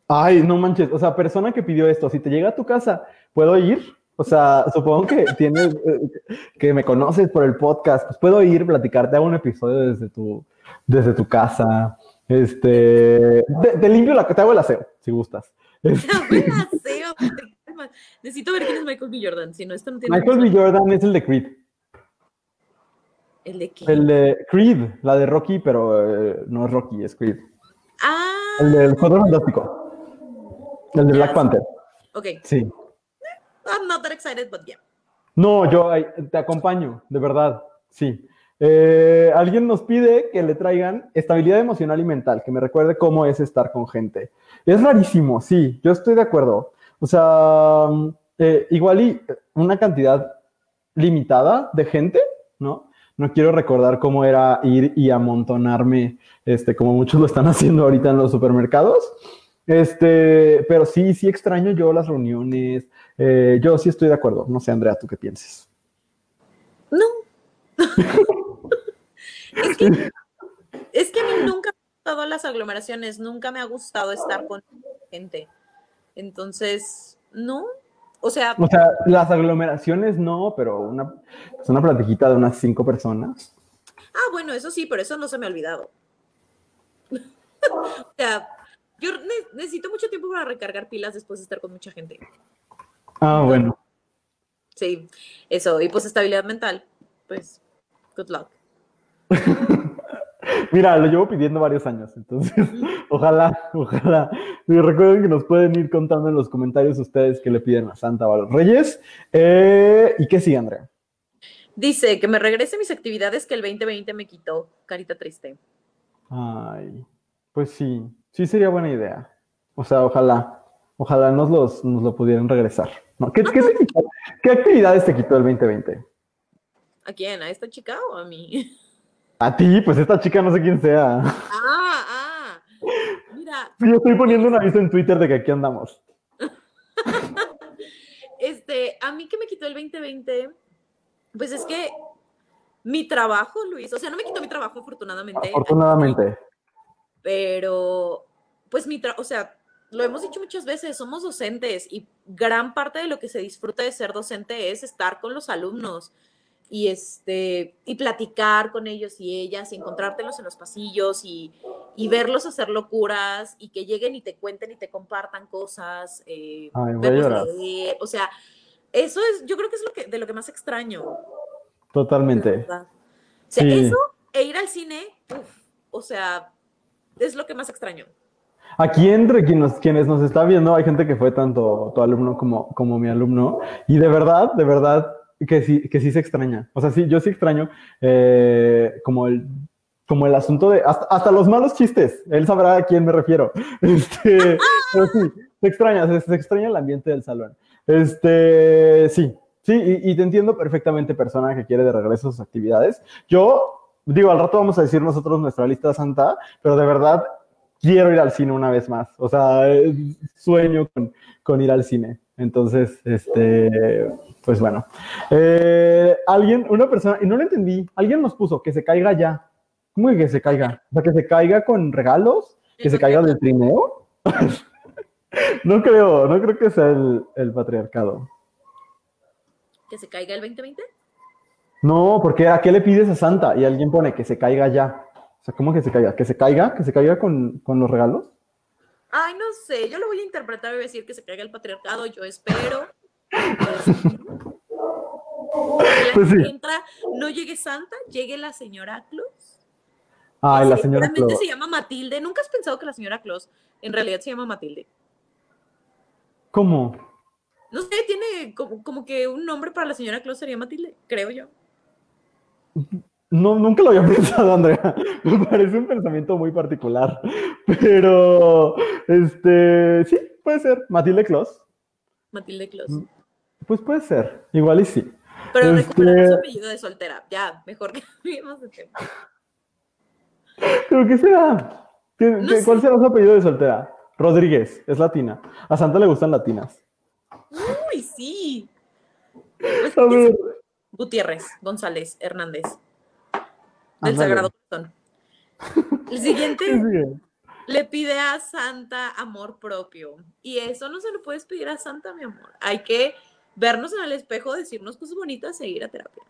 Ay, no manches. O sea, persona que pidió esto, si te llega a tu casa, ¿puedo ir? O sea, supongo que tienes, eh, que me conoces por el podcast, pues puedo ir, platicarte, hago un episodio desde tu, desde tu casa. Este, te, limpio la, te hago el aseo, si gustas. Este, el aseo, Necesito ver quién es Michael B. Jordan, si no, esto no tiene Michael B. Jordan es el de Creed. ¿El de qué? El de Creed, la de Rocky, pero eh, no es Rocky, es Creed. Ah. El del Cuadro Fantástico. El de Black Panther. Ok. Sí. I'm not that excited, but yeah. No, yo te acompaño, de verdad, sí. Eh, alguien nos pide que le traigan estabilidad emocional y mental, que me recuerde cómo es estar con gente. Es rarísimo, sí, yo estoy de acuerdo. O sea, eh, igual y una cantidad limitada de gente, ¿no? No quiero recordar cómo era ir y amontonarme, este, como muchos lo están haciendo ahorita en los supermercados. Este, pero sí, sí extraño yo las reuniones. Eh, yo sí estoy de acuerdo. No sé, Andrea, ¿tú qué piensas? No. es, que, es que a mí nunca me han gustado las aglomeraciones, nunca me ha gustado estar con gente. Entonces, no. O sea, o sea, las aglomeraciones no, pero una, pues una platiquita de unas cinco personas. Ah, bueno, eso sí, pero eso no se me ha olvidado. o sea, yo necesito mucho tiempo para recargar pilas después de estar con mucha gente. Ah, bueno. Sí, eso. Y pues estabilidad mental, pues, good luck. Mira, lo llevo pidiendo varios años, entonces ojalá, ojalá. Y recuerden que nos pueden ir contando en los comentarios ustedes que le piden a Santa o a los Reyes. Eh, ¿Y qué sigue, Andrea? Dice que me regrese mis actividades que el 2020 me quitó. Carita triste. Ay, pues sí, sí sería buena idea. O sea, ojalá, ojalá nos, los, nos lo pudieran regresar. ¿Qué, ¿Qué actividades te quitó el 2020? ¿A quién? ¿A esta chica o a mí? A ti, pues esta chica no sé quién sea. Ah, ah. Mira. Yo estoy poniendo un aviso en Twitter de que aquí andamos. este, a mí que me quitó el 2020, pues es que mi trabajo, Luis, o sea, no me quitó mi trabajo afortunadamente. Afortunadamente. Pero, pues mi trabajo, o sea, lo hemos dicho muchas veces, somos docentes y gran parte de lo que se disfruta de ser docente es estar con los alumnos y, este, y platicar con ellos y ellas y encontrártelos en los pasillos y, y verlos hacer locuras y que lleguen y te cuenten y te compartan cosas, eh, o sea, eso es, yo creo que es lo que, de lo que más extraño. Totalmente. O sea, eso e ir al cine, o sea, es lo que más extraño. Aquí entre quienes, quienes nos está viendo hay gente que fue tanto tu alumno como, como mi alumno y de verdad, de verdad, que sí, que sí se extraña. O sea, sí, yo sí extraño eh, como el como el asunto de hasta, los malos chistes. Él sabrá a quién me refiero. Este, pero sí, se extraña, se, extraña el ambiente del salón. Este, sí, sí, y, te entiendo perfectamente, persona que quiere de regreso a sus actividades. Yo digo, al rato vamos a decir nosotros nuestra lista santa, pero de verdad quiero ir al cine una vez más. O sea, sueño con, con ir al cine. Entonces, este, pues bueno. Eh, alguien, una persona, y no lo entendí, alguien nos puso que se caiga ya. ¿Cómo que se caiga? O sea, que se caiga con regalos, que se caiga del trineo. no creo, no creo que sea el, patriarcado. ¿Que se caiga el 2020? No, porque ¿a qué le pides a Santa? Y alguien pone que se caiga ya. O sea, ¿cómo que se caiga? ¿Que se caiga? ¿Que se caiga con, con los regalos? Ay, no sé, yo lo voy a interpretar y decir que se caiga el patriarcado, yo espero. Pues, sí. no llegue Santa, llegue la señora Claus. Ay, la señora Claus. se llama Matilde. ¿Nunca has pensado que la señora Claus en realidad se llama Matilde? ¿Cómo? No sé, tiene como, como que un nombre para la señora Claus sería Matilde, creo yo. No, nunca lo había pensado, Andrea. Me parece un pensamiento muy particular. Pero, este, sí, puede ser. Matilde Claus. Matilde Claus. Mm, pues puede ser, igual y sí. Pero Este- su apellido de soltera. Ya, mejor que cambiemos de tema. ¿Pero qué será? ¿Qué- No qué- sé. ¿Cuál será su apellido de soltera? Rodríguez, es latina. A Santa le gustan latinas. Uy, sí. Pues, Gutiérrez, González, Hernández. Del Ándale. Sagrado Corazón. El ¿qué siguiente sigue? le pide a Santa amor propio. Y eso no se lo puedes pedir a Santa, mi amor. Hay que vernos en el espejo, decirnos cosas bonitas e ir a terapia.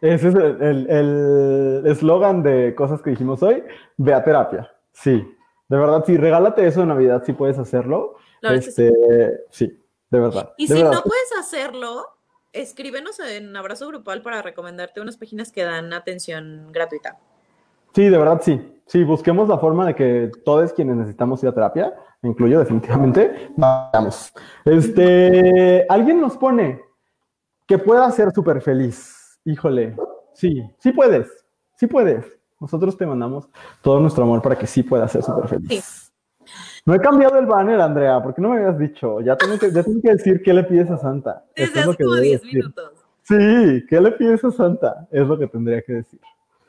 Ese es el- eslogan de cosas que dijimos hoy. Ve a terapia. Sí, de verdad, sí, regálate eso de Navidad si puedes hacerlo. Este, sí, de verdad. Y de si verdad. no puedes hacerlo, escríbenos en Abrazo Grupal para recomendarte unas páginas que dan atención gratuita. Sí, de verdad, sí. Sí, busquemos la forma de que todos quienes necesitamos ir a terapia, me incluyo definitivamente, vamos. Este, alguien nos pone que pueda ser súper feliz. Híjole, sí, sí puedes, sí puedes. Nosotros te mandamos todo nuestro amor para que sí puedas ser súper feliz. No he cambiado el banner, Andrea, porque no me habías dicho. Ya tengo que, ya tengo que decir qué le pides a Santa. Eso Desde es lo que como debo 10 decir. minutos. Sí, ¿qué le pides a Santa? Es lo que tendría que decir.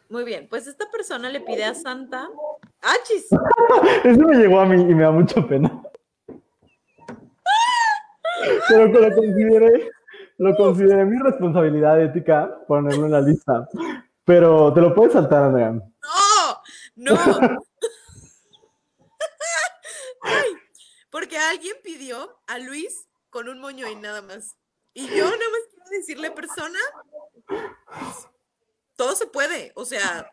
Muy bien, pues esta persona le pide a Santa. ¡Achis! Ese me llegó a mí y me da mucha pena. Pero que lo consideré, lo consideré mi responsabilidad ética ponerlo en la lista. Pero te lo puedes saltar, Andrea. ¡No! ¡No! Ay, porque alguien pidió a Luis con un moño y nada más. Y yo nada más quiero decirle, persona, todo se puede. O sea,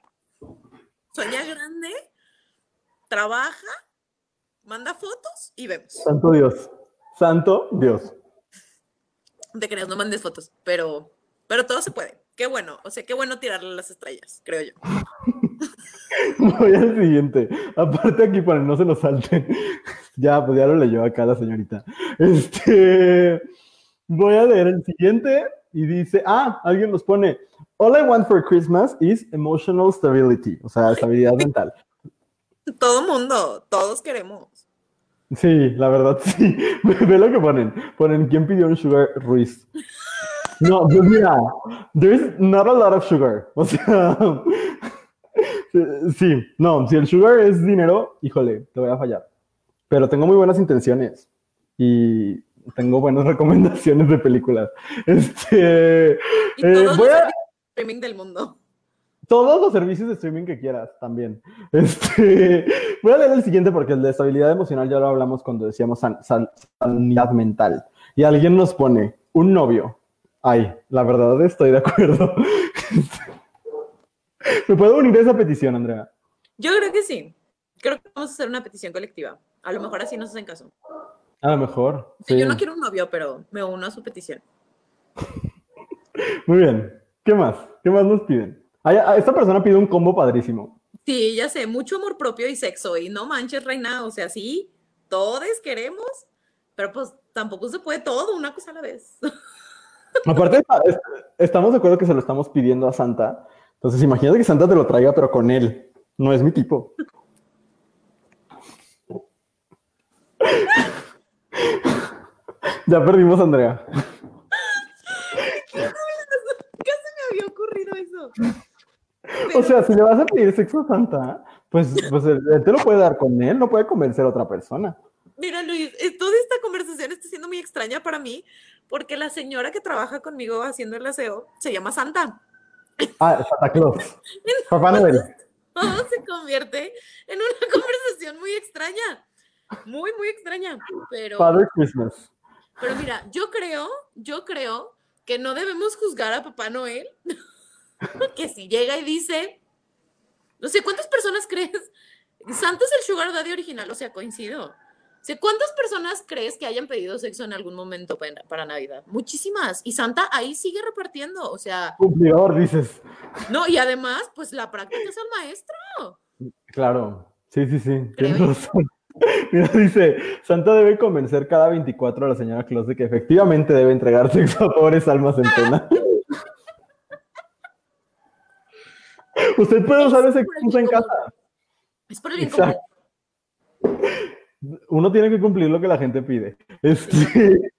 sueña grande, trabaja, manda fotos y vemos. Santo Dios. Santo Dios. Te creas, no mandes fotos, pero, pero todo se puede. Qué bueno, o sea, qué bueno tirarle las estrellas, creo yo. Voy al siguiente. Aparte aquí para que no se lo salten. Ya, pues ya lo leyó acá la señorita. Este, voy a leer el siguiente y dice, ah, alguien nos pone, all I want for Christmas is emotional stability, o sea, estabilidad mental. Todo mundo, todos queremos. Sí, la verdad, sí. Ve lo que ponen. Ponen, ¿quién pidió un sugar Ruiz? No, pues mira, there is not a lot of sugar. O sea, sí, no, si el sugar es dinero, híjole, te voy a fallar. Pero tengo muy buenas intenciones y tengo buenas recomendaciones de películas. Este, Y Eh, todos voy los a- streaming del mundo. todos los servicios de streaming que quieras también. Este, voy a leer el siguiente porque el de estabilidad emocional ya lo hablamos cuando decíamos san- san- sanidad mental. Y alguien nos pone un novio. Ay, la verdad estoy de acuerdo. ¿Me puedo unir a esa petición, Andrea? Yo creo que sí. Creo que vamos a hacer una petición colectiva. A lo mejor así nos hacen caso. A lo mejor. Sí. Yo no quiero un novio, pero me uno a su petición. Muy bien. ¿Qué más? ¿Qué más nos piden? Ay, a- esta persona pide un combo padrísimo. Sí, ya sé, mucho amor propio y sexo. Y no manches, reina. O sea, sí, todos queremos, pero pues tampoco se puede todo, una cosa a la vez. Aparte, estamos de acuerdo que se lo estamos pidiendo a Santa. Entonces, imagínate que Santa te lo traiga, pero con él. No es mi tipo. ya perdimos a Andrea. ¿Qué se me había ocurrido eso? O sea, si le vas a pedir sexo a Santa, pues, pues él, él te lo puede dar con él, no puede convencer a otra persona. Mira, Luis, eh, toda esta conversación está siendo muy extraña para mí porque la señora que trabaja conmigo haciendo el aseo se llama Santa. Ah, Santa Claus. Papá Noel. Todo se convierte en una conversación muy extraña. Muy, muy extraña. Pero, Father Christmas. pero mira, yo creo, yo creo que no debemos juzgar a Papá Noel. que si llega y dice, no sé, ¿cuántas personas crees? Santa es el Sugar Daddy original, o sea, coincido. O sea, ¿cuántas personas crees que hayan pedido sexo en algún momento para, para Navidad? Muchísimas. Y Santa ahí sigue repartiendo. O sea, Cumplidor, dices. no, y además, pues la práctica es el maestro. Claro. Sí, sí, sí. Tienes razón. Mira, dice, Santa debe convencer cada 24 a la señora Claus de que efectivamente debe entregar sexo a pobres almas en pena. Usted puede usar ese excusa en casa. Es por el bien común. Uno tiene que cumplir lo que la gente pide. Este,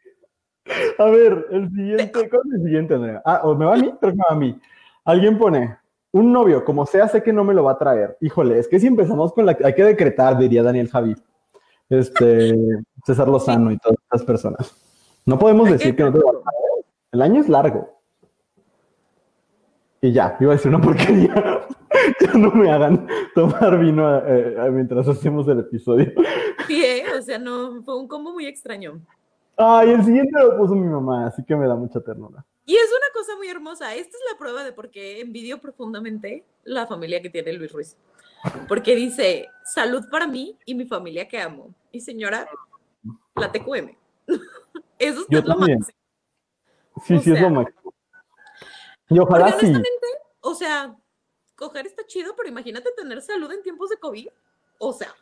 A ver, el siguiente, ¿cuál es el siguiente, Andrea? Ah, ¿o me va a mí? Creo que me va a mí. Alguien pone, un novio, como sea, sé que no me lo va a traer. Híjole, es que si empezamos con la... Hay que decretar, diría Daniel Javi. Este, César Lozano y todas estas personas. No podemos decir que no te lo va a traer. El año es largo. Y ya, iba a decir una porquería. ya no me hagan tomar vino eh, eh, mientras hacemos el episodio. Sí, ¿eh? o sea, no, fue un combo muy extraño. Ay, el siguiente lo puso mi mamá, así que me da mucha ternura. Y es una cosa muy hermosa. Esta es la prueba de por qué envidio profundamente la familia que tiene Luis Ruiz. Porque dice, salud para mí y mi familia que amo. Y señora, la TQM. Eso es lo máximo. Sí, sí, es lo máximo. Y ojalá sí. O sea, coger está chido, pero imagínate tener salud en tiempos de COVID. O sea.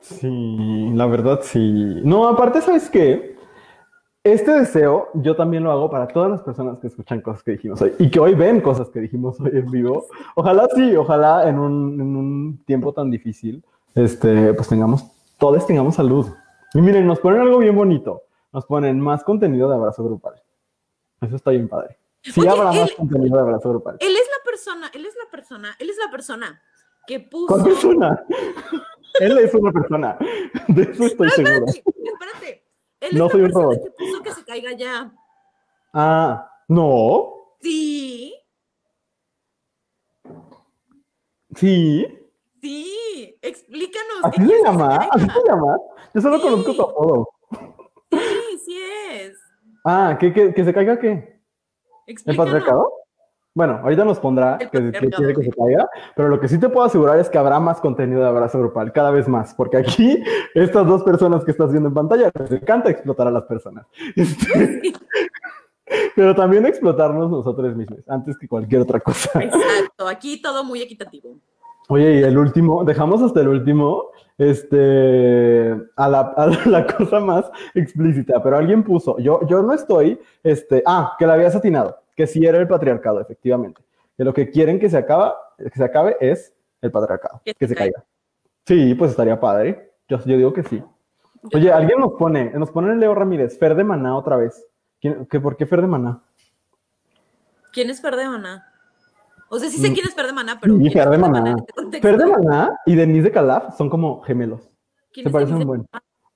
Sí, la verdad sí. No, aparte, ¿sabes qué? Este deseo yo también lo hago para todas las personas que escuchan cosas que dijimos hoy y que hoy ven cosas que dijimos hoy en vivo. Ojalá sí, ojalá en un, en un tiempo tan difícil, este, pues tengamos, todos tengamos salud. Y miren, nos ponen algo bien bonito. Nos ponen más contenido de abrazo grupal. Eso está bien padre. Sí habrá más contenido de abrazo grupal. Él es la persona, él es la persona, él es la persona que puso. ¿Cuál persona? él es una persona. De eso estoy seguro. Espérate. Él no es soy un robot. Que puso que se caiga ya. Ah, no. Sí. Sí. Sí, explícanos. ¿Así se llama? ¿Así se llama? Yo solo conozco tu apodo. Sí, sí es. Ah, ¿que, que, que se caiga qué? ¿El patriarcado? Bueno, ahorita nos pondrá que, quiere que se caiga, pero lo que sí te puedo asegurar es que habrá más contenido de abrazo grupal, cada vez más, porque aquí estas dos personas que estás viendo en pantalla les encanta explotar a las personas. Este, pero también explotarnos nosotros mismos, antes que cualquier otra cosa. Exacto, aquí todo muy equitativo. Oye, y el último, dejamos hasta el último, este, a la, a la, cosa más explícita, pero alguien puso, yo, yo no estoy, este, ah, que la habías atinado que sí era el patriarcado, efectivamente. Que lo que quieren que se, acaba, que se acabe es el patriarcado, que, se caiga. Sí, pues estaría padre. Yo, yo digo que sí. Oye, alguien nos pone, nos pone Leo Ramírez, Fer de Maná otra vez. ¿Qué, ¿Por qué Fer de Maná? ¿Quién es Fer de Maná? O sea, sí sé mm. quién es Fer de Maná, pero. Fer de Maná. Fer de Maná y Denise de Calaf son como gemelos. Se parecen muy.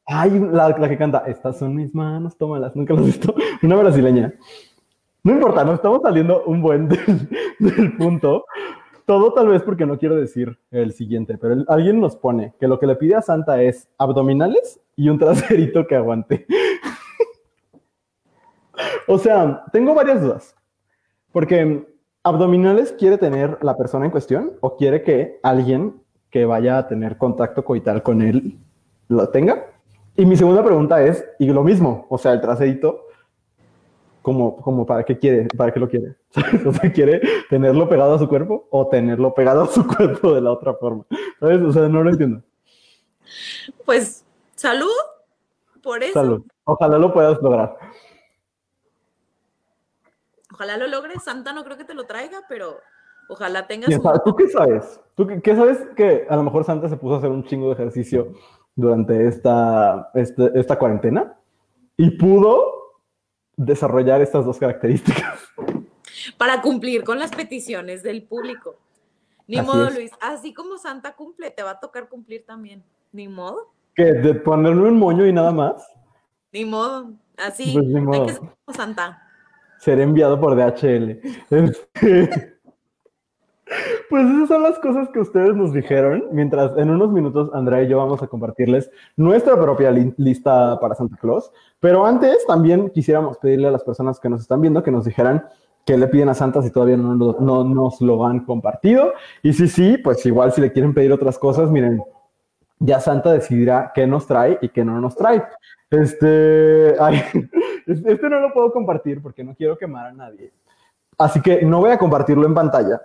Ay, la, la, que canta, estas son mis manos, tómalas, nunca lo he visto. Una brasileña. No importa, nos estamos saliendo un buen del, punto. Todo tal vez porque no quiero decir el siguiente, pero alguien nos pone que lo que le pide a Santa es abdominales y un traserito que aguante. o sea, tengo varias dudas. Porque abdominales quiere tener la persona en cuestión o quiere que alguien que vaya a tener contacto coital con él lo tenga. Y mi segunda pregunta es, y lo mismo, o sea, el traserito como, como para qué quiere, para qué lo quiere. O sea, quiere tenerlo pegado a su cuerpo o tenerlo pegado a su cuerpo de la otra forma. ¿Sabes? O sea, no lo entiendo. Pues, salud por eso. Salud. Ojalá lo puedas lograr. Ojalá lo logres. Santa no creo que te lo traiga, pero ojalá tengas. ¿Tú qué sabes? ¿Tú qué, sabes que a lo mejor Santa se puso a hacer un chingo de ejercicio durante esta, este, esta cuarentena y pudo desarrollar estas dos características. Para cumplir con las peticiones del público. Ni modo, Luis. Así como Santa cumple, te va a tocar cumplir también. Ni modo. ¿Qué? ¿De ponerle un moño y nada más? Ni modo. Así. Pues Hay que ser como Santa. Ser enviado por DHL. Pues esas son las cosas que ustedes nos dijeron, mientras en unos minutos Andrea y yo vamos a compartirles nuestra propia lista para Santa Claus. Pero antes también quisiéramos pedirle a las personas que nos están viendo que nos dijeran qué le piden a Santa si todavía no, no, nos lo han compartido. Y si sí, pues igual si le quieren pedir otras cosas, miren, ya Santa decidirá qué nos trae y qué no nos trae. Este, este no lo puedo compartir porque no quiero quemar a nadie. Así que no voy a compartirlo en pantalla,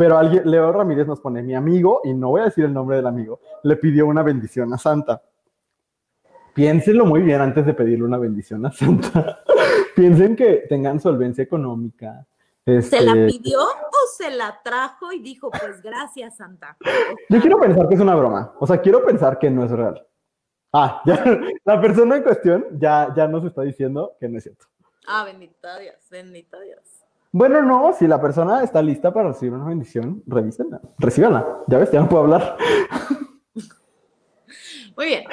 pero alguien, Leo Ramírez nos pone, mi amigo, y no voy a decir el nombre del amigo, le pidió una bendición a Santa. Piénsenlo muy bien antes de pedirle una bendición a Santa. Piensen que tengan solvencia económica. ¿Se la este, pidió o se la trajo y dijo, pues gracias, Santa? Yo quiero pensar que es una broma. O sea, quiero pensar que no es real. Ah, ya, la persona en cuestión ya, ya nos está diciendo que no es cierto. Ah, bendita Dios, bendita Dios. Bueno, no, si la persona está lista para recibir una bendición, revísenla, recíbanla. Ya ves, ya no puedo hablar. Muy bien.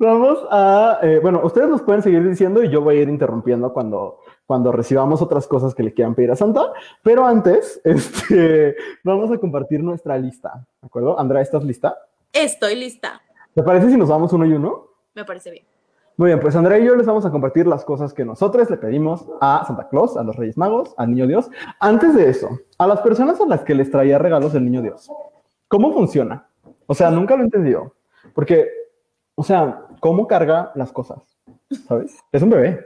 Vamos a, eh, bueno, ustedes nos pueden seguir diciendo y yo voy a ir interrumpiendo cuando, cuando recibamos otras cosas que le quieran pedir a Santa, pero antes, este, vamos a compartir nuestra lista, ¿de acuerdo? Andrea, ¿estás lista? Estoy lista. ¿Te parece si nos vamos uno y uno? Me parece bien. Muy bien, pues Andrea y yo les vamos a compartir las cosas que nosotros le pedimos a Santa Claus, a los Reyes Magos, al Niño Dios. Antes de eso, a las personas a las que les traía regalos el Niño Dios, ¿cómo funciona? O sea, nunca lo he entendido. Porque, o sea, ¿cómo carga las cosas? ¿Sabes? Es un bebé.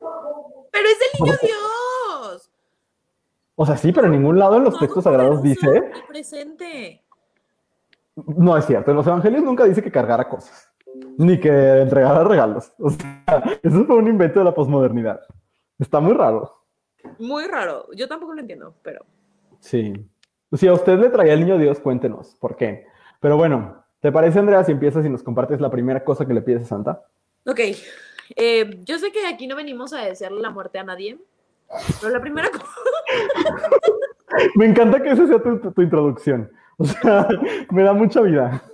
Pero es el Niño Dios. O sea, sí, pero en ningún lado en los textos sagrados dice. Presente. No es cierto. En los evangelios nunca dice que cargara cosas ni que entregara regalos. O sea, eso fue un invento de la posmodernidad. Está muy raro. Muy raro. Yo tampoco lo entiendo, pero. Sí. Si a usted le traía el niño Dios, cuéntenos por qué. Pero bueno, ¿te parece, Andrea, si empiezas y nos compartes la primera cosa que le pides a Santa? Ok. Eh, yo sé que aquí no venimos a desearle la muerte a nadie, pero la primera cosa. Me encanta que esa sea tu introducción. O sea, me da mucha vida.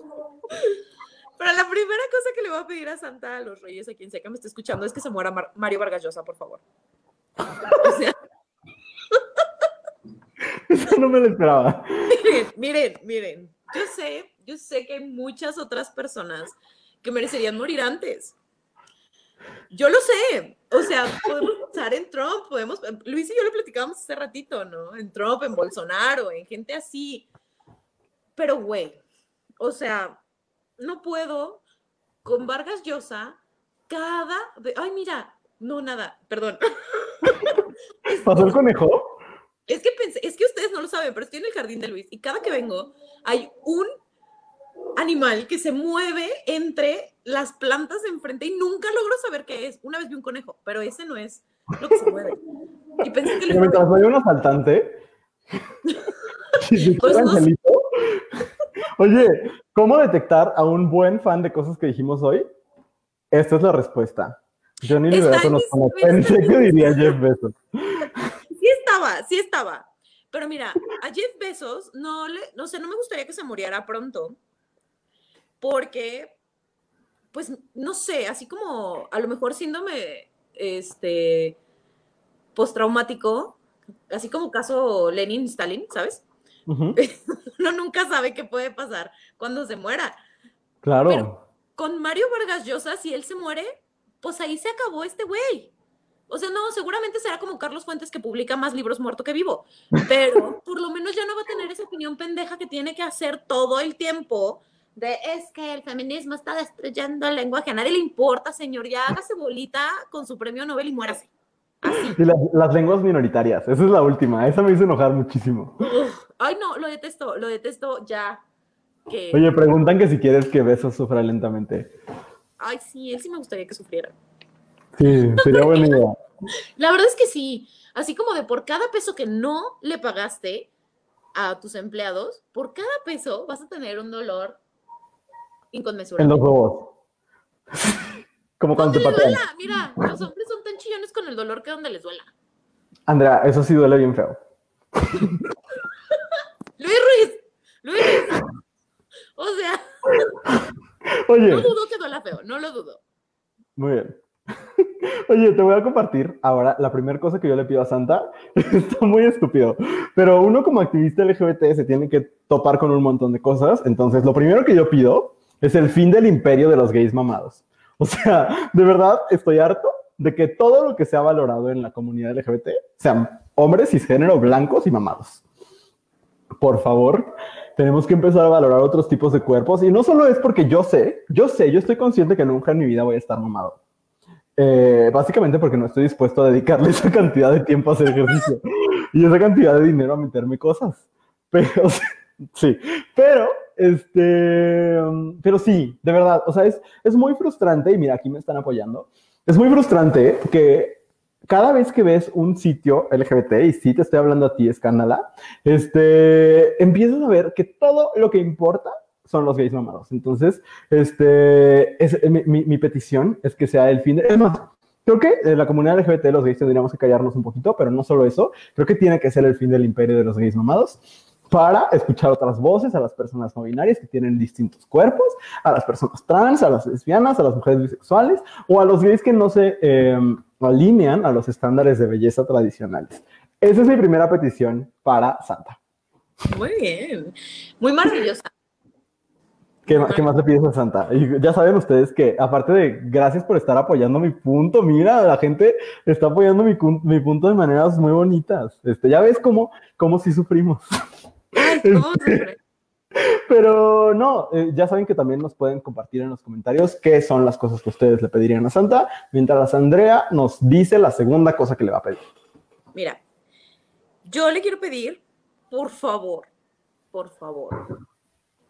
Pero la primera cosa que le voy a pedir a Santa, a los Reyes, a quien sea que me esté escuchando, es que se muera Mario Vargas Llosa, por favor. O sea... Eso no me lo esperaba. Miren, miren, miren. Yo sé, yo sé que hay muchas otras personas que merecerían morir antes. Yo lo sé. O sea, podemos pensar en Trump, podemos. Luis y yo lo platicábamos hace ratito, ¿no? En Trump, en Bolsonaro, en gente así. Pero, güey, o sea, no puedo con Vargas Llosa cada... Ay, mira, no, nada, perdón. ¿Pasó el conejo? Es que pensé, es que ustedes no lo saben, pero estoy en el jardín de Luis y cada que vengo hay un animal que se mueve entre las plantas de enfrente y nunca logro saber qué es. Una vez vi un conejo, pero ese no es lo que se mueve. Y pensé que... Mientras vaya un asaltante... pues no, Oye, ¿cómo detectar a un buen fan de cosas que dijimos hoy? Esta es la respuesta. Johnny Liberato nos pone, pensé que diría Jeff Bezos. Sí estaba, sí estaba. Pero mira, a Jeff Bezos no le, no sé, no me gustaría que se muriera pronto, porque, pues, no sé, así como a lo mejor síndrome, este, postraumático, así como caso Lenin-Stalin, ¿sabes? Uno nunca sabe qué puede pasar cuando se muera. Claro. con Mario Vargas Llosa, si él se muere, pues ahí se acabó este güey. O sea, no, seguramente será como Carlos Fuentes que publica más libros muerto que vivo, pero por lo menos ya no va a tener esa opinión pendeja que tiene que hacer todo el tiempo de es que el feminismo está destruyendo el lenguaje. A nadie le importa, señor, ya hágase bolita con su premio Nobel y muérase. Y las, lenguas minoritarias, esa es la última, esa me hizo enojar muchísimo. ay, no, lo detesto, lo detesto ya. Que... Oye, preguntan que si quieres que Besos sufra lentamente. Ay, sí, él sí me gustaría que sufriera. Sí, sería buena idea. La verdad es que sí, así como de por cada peso que no le pagaste a tus empleados, por cada peso vas a tener un dolor inconmensurable. En los huevos. Como cuando te patean. Mira, los hombres son tan chillones con el dolor que donde les duela. Andrea, eso sí duele bien feo. Luis Ruiz, Luis. O sea, Oye. no dudo que duela feo, no lo dudo. Muy bien. Oye, te voy a compartir ahora la primera cosa que yo le pido a Santa. Está muy estúpido, pero uno como activista LGBT se tiene que topar con un montón de cosas. Entonces, lo primero que yo pido es el fin del imperio de los gays mamados. O sea, de verdad estoy harto de que todo lo que se ha valorado en la comunidad LGBT sean hombres cisgénero, blancos y mamados. Por favor, tenemos que empezar a valorar otros tipos de cuerpos. Y no solo es porque yo sé, yo sé, yo estoy consciente que nunca en mi vida voy a estar mamado. Eh, básicamente porque no estoy dispuesto a dedicarle esa cantidad de tiempo a hacer ejercicio y esa cantidad de dinero a meterme cosas. Pero sí, pero este, pero sí, de verdad, o sea, es, es muy frustrante, y mira, aquí me están apoyando, es muy frustrante que cada vez que ves un sitio LGBT, y sí te estoy hablando a ti, escándala, este, empiezas a ver que todo lo que importa son los gays mamados. Entonces, este, es, mi, mi, petición es que sea el fin de... Es más, creo que en la comunidad LGBT los gays tendríamos que callarnos un poquito, pero no solo eso, creo que tiene que ser el fin del imperio de los gays mamados para escuchar otras voces a las personas no binarias que tienen distintos cuerpos, a las personas trans, a las lesbianas, a las mujeres bisexuales o a los gays que no se em, alinean a los estándares de belleza tradicionales. Esa es mi primera petición para Santa. Muy bien, muy maravillosa. ¿Qué, más le pides a Santa? Y ya saben ustedes que, aparte de gracias por estar apoyando mi punto, mira, la gente está apoyando mi, mi punto de maneras muy bonitas. Este, ya ves cómo, cómo sí sufrimos. Pero no, eh, ya saben que también nos pueden compartir en los comentarios qué son las cosas que ustedes le pedirían a Santa, mientras Andrea nos dice la segunda cosa que le va a pedir. Mira, yo le quiero pedir, por favor, por favor,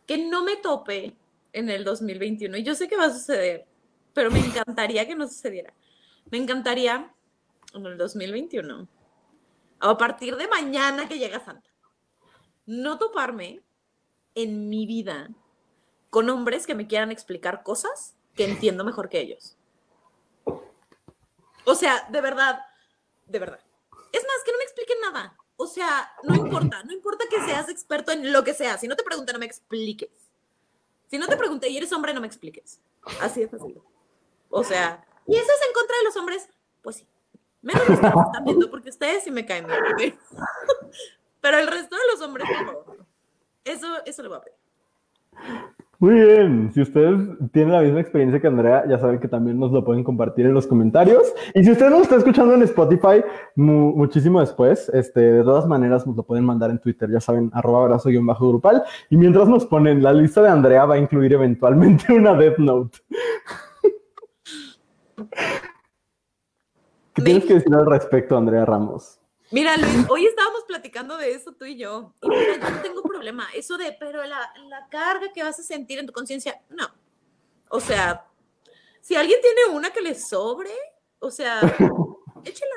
que no me tope en el 2021. Y yo sé que va a suceder, pero me encantaría que no sucediera. Me encantaría en el 2021, a partir de mañana que llega Santa no toparme en mi vida con hombres que me quieran explicar cosas que entiendo mejor que ellos. O sea, de verdad, de verdad. Es más, que no me expliquen nada. O sea, no importa, no importa que seas experto en lo que sea. Si no te pregunto, no me expliques. Si no te pregunté y eres hombre, no me expliques. Así de fácil. O sea, ¿y eso es en contra de los hombres? Pues sí. Menos los que están viendo, porque ustedes sí me caen bien. Pero el resto de los hombres, favor. Eso, eso lo va a pedir. Muy bien, si ustedes tienen la misma experiencia que Andrea, ya saben que también nos lo pueden compartir en los comentarios. Y si usted nos está escuchando en Spotify muchísimo después, este, de todas maneras nos lo pueden mandar en Twitter, ya saben, arroba abrazo-bajo grupal. Y mientras nos ponen, la lista de Andrea va a incluir eventualmente una Death Note. ¿Qué tienes que decir al respecto, Andrea Ramos? Mira, Luis, hoy estábamos platicando de eso tú y yo. Y mira, yo no tengo problema. Eso de, pero la, la carga que vas a sentir en tu conciencia, no. O sea, si alguien tiene una que le sobre, o sea, échela.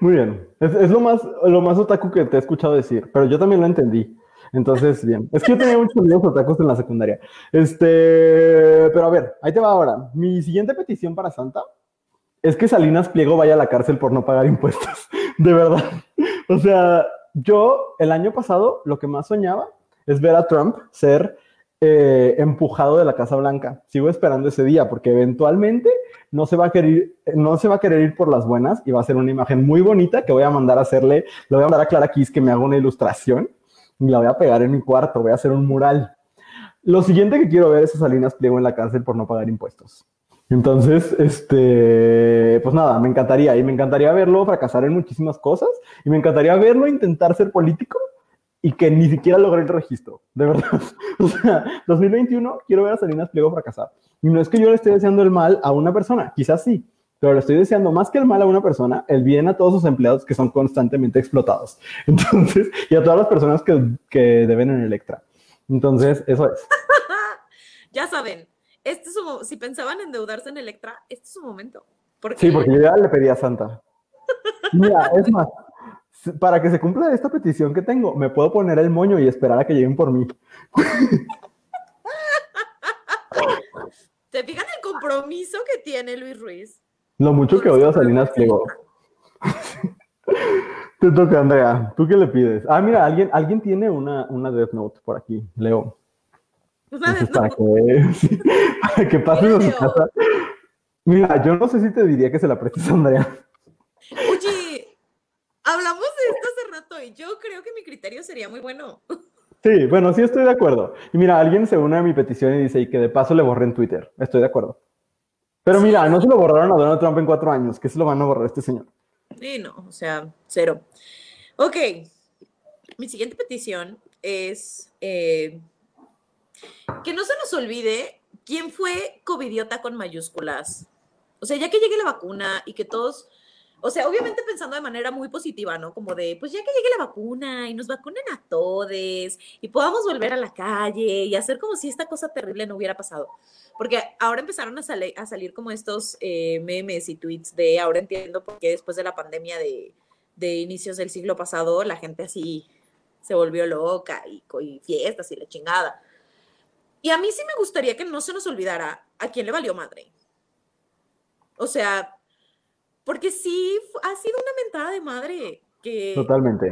Muy bien. Es, es, lo, más, lo más otaku que te he escuchado decir, pero yo también lo entendí. Entonces, bien. Es que yo tenía muchos amigos otakus en la secundaria. Este, pero a ver, ahí te va ahora. Mi siguiente petición para Santa es que Salinas Pliego vaya a la cárcel por no pagar impuestos. De verdad. O sea, yo el año pasado lo que más soñaba es ver a Trump ser eh, empujado de la Casa Blanca. Sigo esperando ese día porque eventualmente no se va a querer, no se va a querer ir por las buenas y va a ser una imagen muy bonita que voy a mandar a hacerle, le voy a mandar a Clara Kiss que me haga una ilustración y la voy a pegar en mi cuarto, voy a hacer un mural. Lo siguiente que quiero ver es a Salinas Pliego en la cárcel por no pagar impuestos. Entonces, este, pues nada, me encantaría y me encantaría verlo fracasar en muchísimas cosas y me encantaría verlo intentar ser político y que ni siquiera logre el registro, de verdad. O sea, 2021 quiero ver a Salinas Pliego fracasar. Y no es que yo le esté deseando el mal a una persona, quizás sí, pero le estoy deseando más que el mal a una persona, el bien a todos sus empleados que son constantemente explotados. Entonces, y a todas las personas que, que deben en Electra. Entonces, eso es. ya saben, este si pensaban endeudarse en Electra, este es su momento. Sí, porque yo ya le pedí a Santa. Mira, es más, para que se cumpla esta petición que tengo, me puedo poner el moño y esperar a que lleguen por mí. ¿Te fijan el compromiso que tiene Luis Ruiz? Lo mucho que odio a Salinas Pliego. Te toca, Andrea. ¿Tú qué le pides? Ah, mira, alguien, alguien tiene una, una Death Note por aquí. Leo. Entonces, para, que, que pases a su casa. Mira, yo no sé si te diría que se la prestes a Andrea. Oye, hablamos de esto hace rato y yo creo que mi criterio sería muy bueno. Sí, bueno, sí estoy de acuerdo. Y mira, alguien se une a mi petición y dice, y que de paso le borré en Twitter. Estoy de acuerdo. Pero mira, no se lo borraron a Donald Trump en cuatro años, que se lo van a borrar este señor. Sí, no, o sea, cero. Ok, mi siguiente petición es eh, que no se nos olvide quién fue covidiota con mayúsculas. O sea, ya que llegue la vacuna y que todos, o sea, obviamente pensando de manera muy positiva, ¿no? Como de, pues ya que llegue la vacuna y nos vacunen a todos y podamos volver a la calle y hacer como si esta cosa terrible no hubiera pasado. Porque ahora empezaron a, a salir como estos eh, memes y tweets de, ahora entiendo por qué después de la pandemia de, de inicios del siglo pasado, la gente así se volvió loca y, y fiestas y la chingada. Y a mí sí me gustaría que no se nos olvidara a quién le valió madre. O sea, porque sí ha sido una mentada de madre que... Totalmente.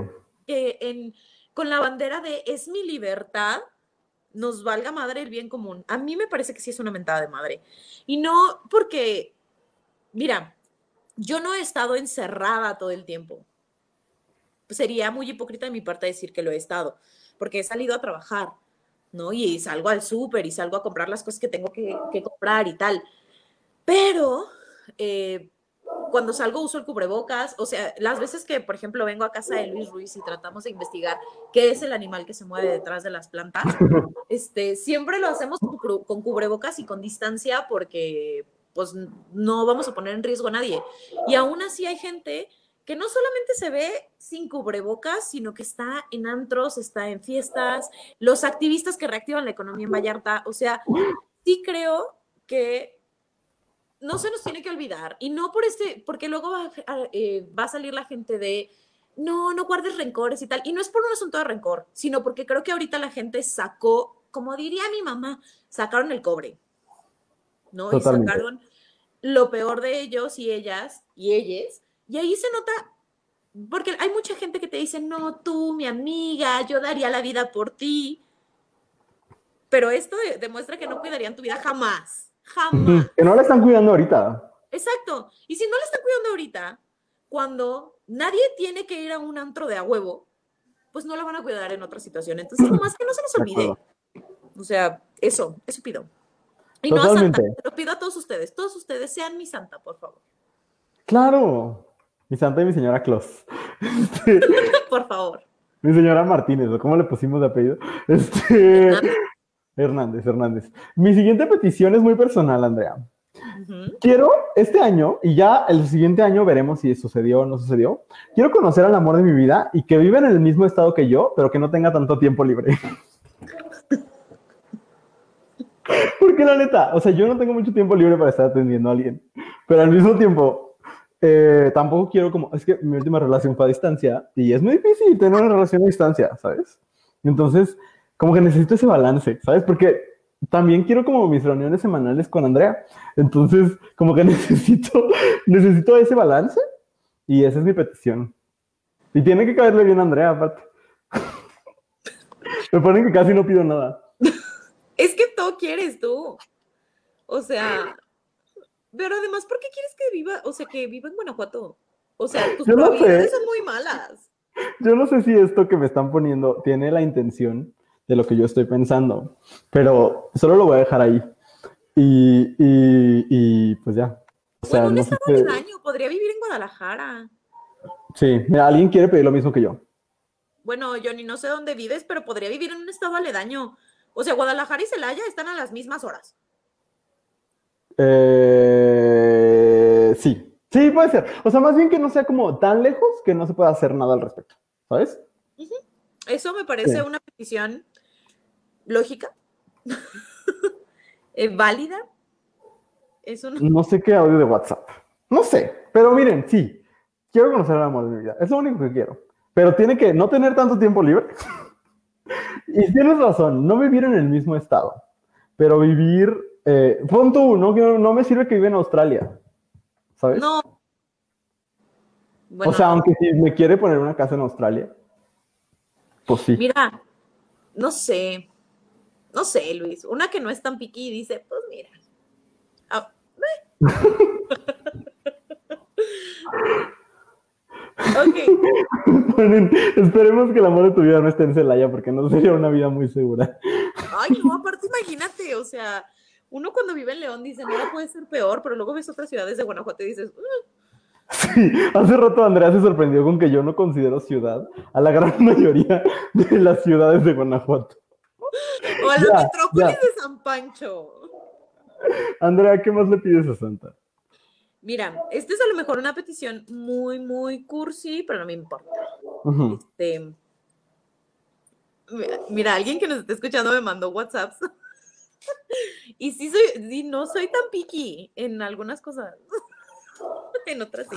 Que en, con la bandera de es mi libertad, nos valga madre el bien común. A mí me parece que sí es una mentada de madre. Y no porque, mira, yo no he estado encerrada todo el tiempo. Sería muy hipócrita de mi parte decir que lo he estado, porque he salido a trabajar, ¿no? Y salgo al súper y salgo a comprar las cosas que tengo que, que comprar y tal. Pero eh, cuando salgo uso el cubrebocas, o sea, las veces que, por ejemplo, vengo a casa de Luis Ruiz y tratamos de investigar qué es el animal que se mueve detrás de las plantas, este, siempre lo hacemos con cubrebocas y con distancia porque pues no vamos a poner en riesgo a nadie. Y aún así hay gente que no solamente se ve sin cubrebocas, sino que está en antros, está en fiestas, los activistas que reactivan la economía en Vallarta, o sea, sí creo que no se nos tiene que olvidar. Y no por este, porque luego va a, eh, va a salir la gente de, no, no guardes rencores y tal. Y no es por un asunto de rencor, sino porque creo que ahorita la gente sacó, como diría mi mamá, sacaron el cobre, ¿no? Y sacaron lo peor de ellos y ellas y ellas. Y ahí se nota, porque hay mucha gente que te dice, no, tú, mi amiga, yo daría la vida por ti. Pero esto demuestra que no cuidarían tu vida jamás. Jamás. Que no la están cuidando ahorita. Exacto. Y si no la están cuidando ahorita, cuando nadie tiene que ir a un antro de a huevo, pues no la van a cuidar en otra situación. Entonces, nomás que no se nos olvide. O sea, eso, eso pido. Y no a Santa, lo pido a todos ustedes. Todos ustedes sean mi santa, por favor. Claro. Mi santa y mi señora Claus. por favor. Mi señora Martínez, ¿cómo le pusimos de apellido? Este. Hernández, Hernández. Mi siguiente petición es muy personal, Andrea. Quiero este año, y ya el siguiente año veremos si sucedió o no sucedió, quiero conocer al amor de mi vida y que viva en el mismo estado que yo, pero que no tenga tanto tiempo libre. Porque la neta, o sea, yo no tengo mucho tiempo libre para estar atendiendo a alguien, pero al mismo tiempo, eh, tampoco quiero como, es que mi última relación fue a distancia y es muy difícil tener una relación a distancia, ¿sabes? Entonces, como que necesito ese balance, ¿sabes? Porque también quiero como mis reuniones semanales con Andrea. Entonces, como que necesito, necesito ese balance y esa es mi petición. Y tiene que caerle bien a Andrea, aparte. Me ponen que casi no pido nada. Es que todo quieres tú. O sea, pero además, ¿por qué quieres que viva, o sea, que viva en Guanajuato? O sea, tus probabilidades son muy malas. Yo no sé si esto que me están poniendo tiene la intención de lo que yo estoy pensando, pero solo lo voy a dejar ahí. Y, y, pues ya. O sea, bueno, un estado aledaño, podría vivir en Guadalajara. Sí, mira, alguien quiere pedir lo mismo que yo. Bueno, Johnny, no sé dónde vives, pero podría vivir en un estado aledaño. O sea, Guadalajara y Celaya están a las mismas horas. Eh, sí, sí, puede ser. O sea, más bien que no sea como tan lejos que no se pueda hacer nada al respecto, ¿sabes? Eso me parece una petición lógica, es válida. Es No sé qué audio de WhatsApp. No sé, pero miren, sí, quiero conocer el amor de mi vida. Es lo único que quiero. Pero tiene que no tener tanto tiempo libre. y tienes razón, no vivir en el mismo estado, pero vivir, eh, pon tú, no, no me sirve que viva en Australia, ¿sabes? No. o sea, aunque si me quiere poner una casa en Australia, pues sí. Mira, no sé no sé, Luis, una que no es tan piqui dice, pues mira. Ah, esperemos que el amor de tu vida no esté en Celaya porque no sería una vida muy segura. Ay, no, aparte imagínate, o sea, uno cuando vive en León dice, nada puede ser peor, pero luego ves otras ciudades de Guanajuato y dices, Sí, hace rato Andrea se sorprendió con que yo no considero ciudad a la gran mayoría de las ciudades de Guanajuato. O a la metrópolis de San Pancho. Andrea, ¿qué más le pides a Santa? Mira, esta es a lo mejor una petición muy, muy cursi, pero no me importa. Este, mira, alguien que nos está escuchando me mandó WhatsApps. Y sí soy, no soy tan piqui en algunas cosas. en otras sí.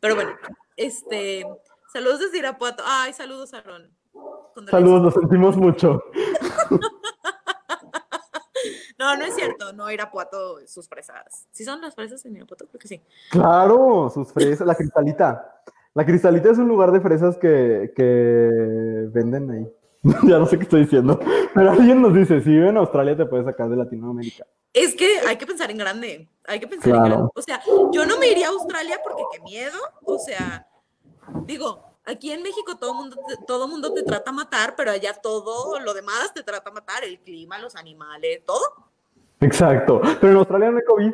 Pero bueno, este, saludos desde Irapuato. Ay, saludos a Ron. Saludos, lo sentimos mucho. No, no es cierto, no Irapuato, sus fresas. ¿Sí son las fresas en Irapuato? Creo que sí. Claro, sus fresas, la cristalita. La cristalita es un lugar de fresas que, que venden ahí. ya no sé qué estoy diciendo. Pero alguien nos dice, si vive en Australia te puedes sacar de Latinoamérica. Es que hay que pensar en grande. Hay que pensar en grande. O sea, yo no me iría a Australia porque qué miedo. O sea, digo, aquí en México todo mundo todo mundo te trata a matar, pero allá todo lo demás te trata a matar, el clima, los animales, todo. Exacto. Pero en Australia no hay COVID.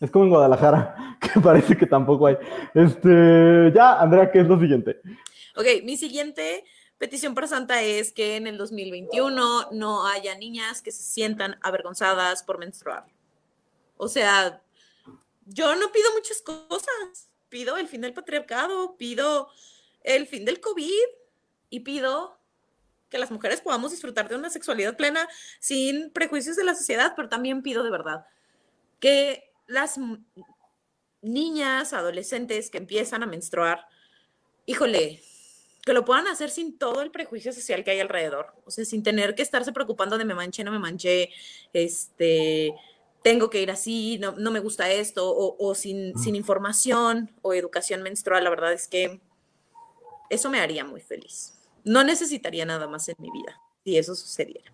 Es como en Guadalajara, que parece que tampoco hay. Este, ya, Andrea, ¿qué es lo siguiente? Ok, mi siguiente petición para Santa es que en el 2021 no haya niñas que se sientan avergonzadas por menstruar. O sea, yo no pido muchas cosas. Pido el fin del patriarcado, pido el fin del COVID y pido que las mujeres podamos disfrutar de una sexualidad plena sin prejuicios de la sociedad, pero también pido de verdad que las niñas, adolescentes que empiezan a menstruar, híjole, que lo puedan hacer sin todo el prejuicio social que hay alrededor, o sea, sin tener que estarse preocupando de me manché, no me manché, este, tengo que ir así, no, me gusta esto, o, sin, sin, información o educación menstrual, la verdad es que eso me haría muy feliz. No necesitaría nada más en mi vida si eso sucediera.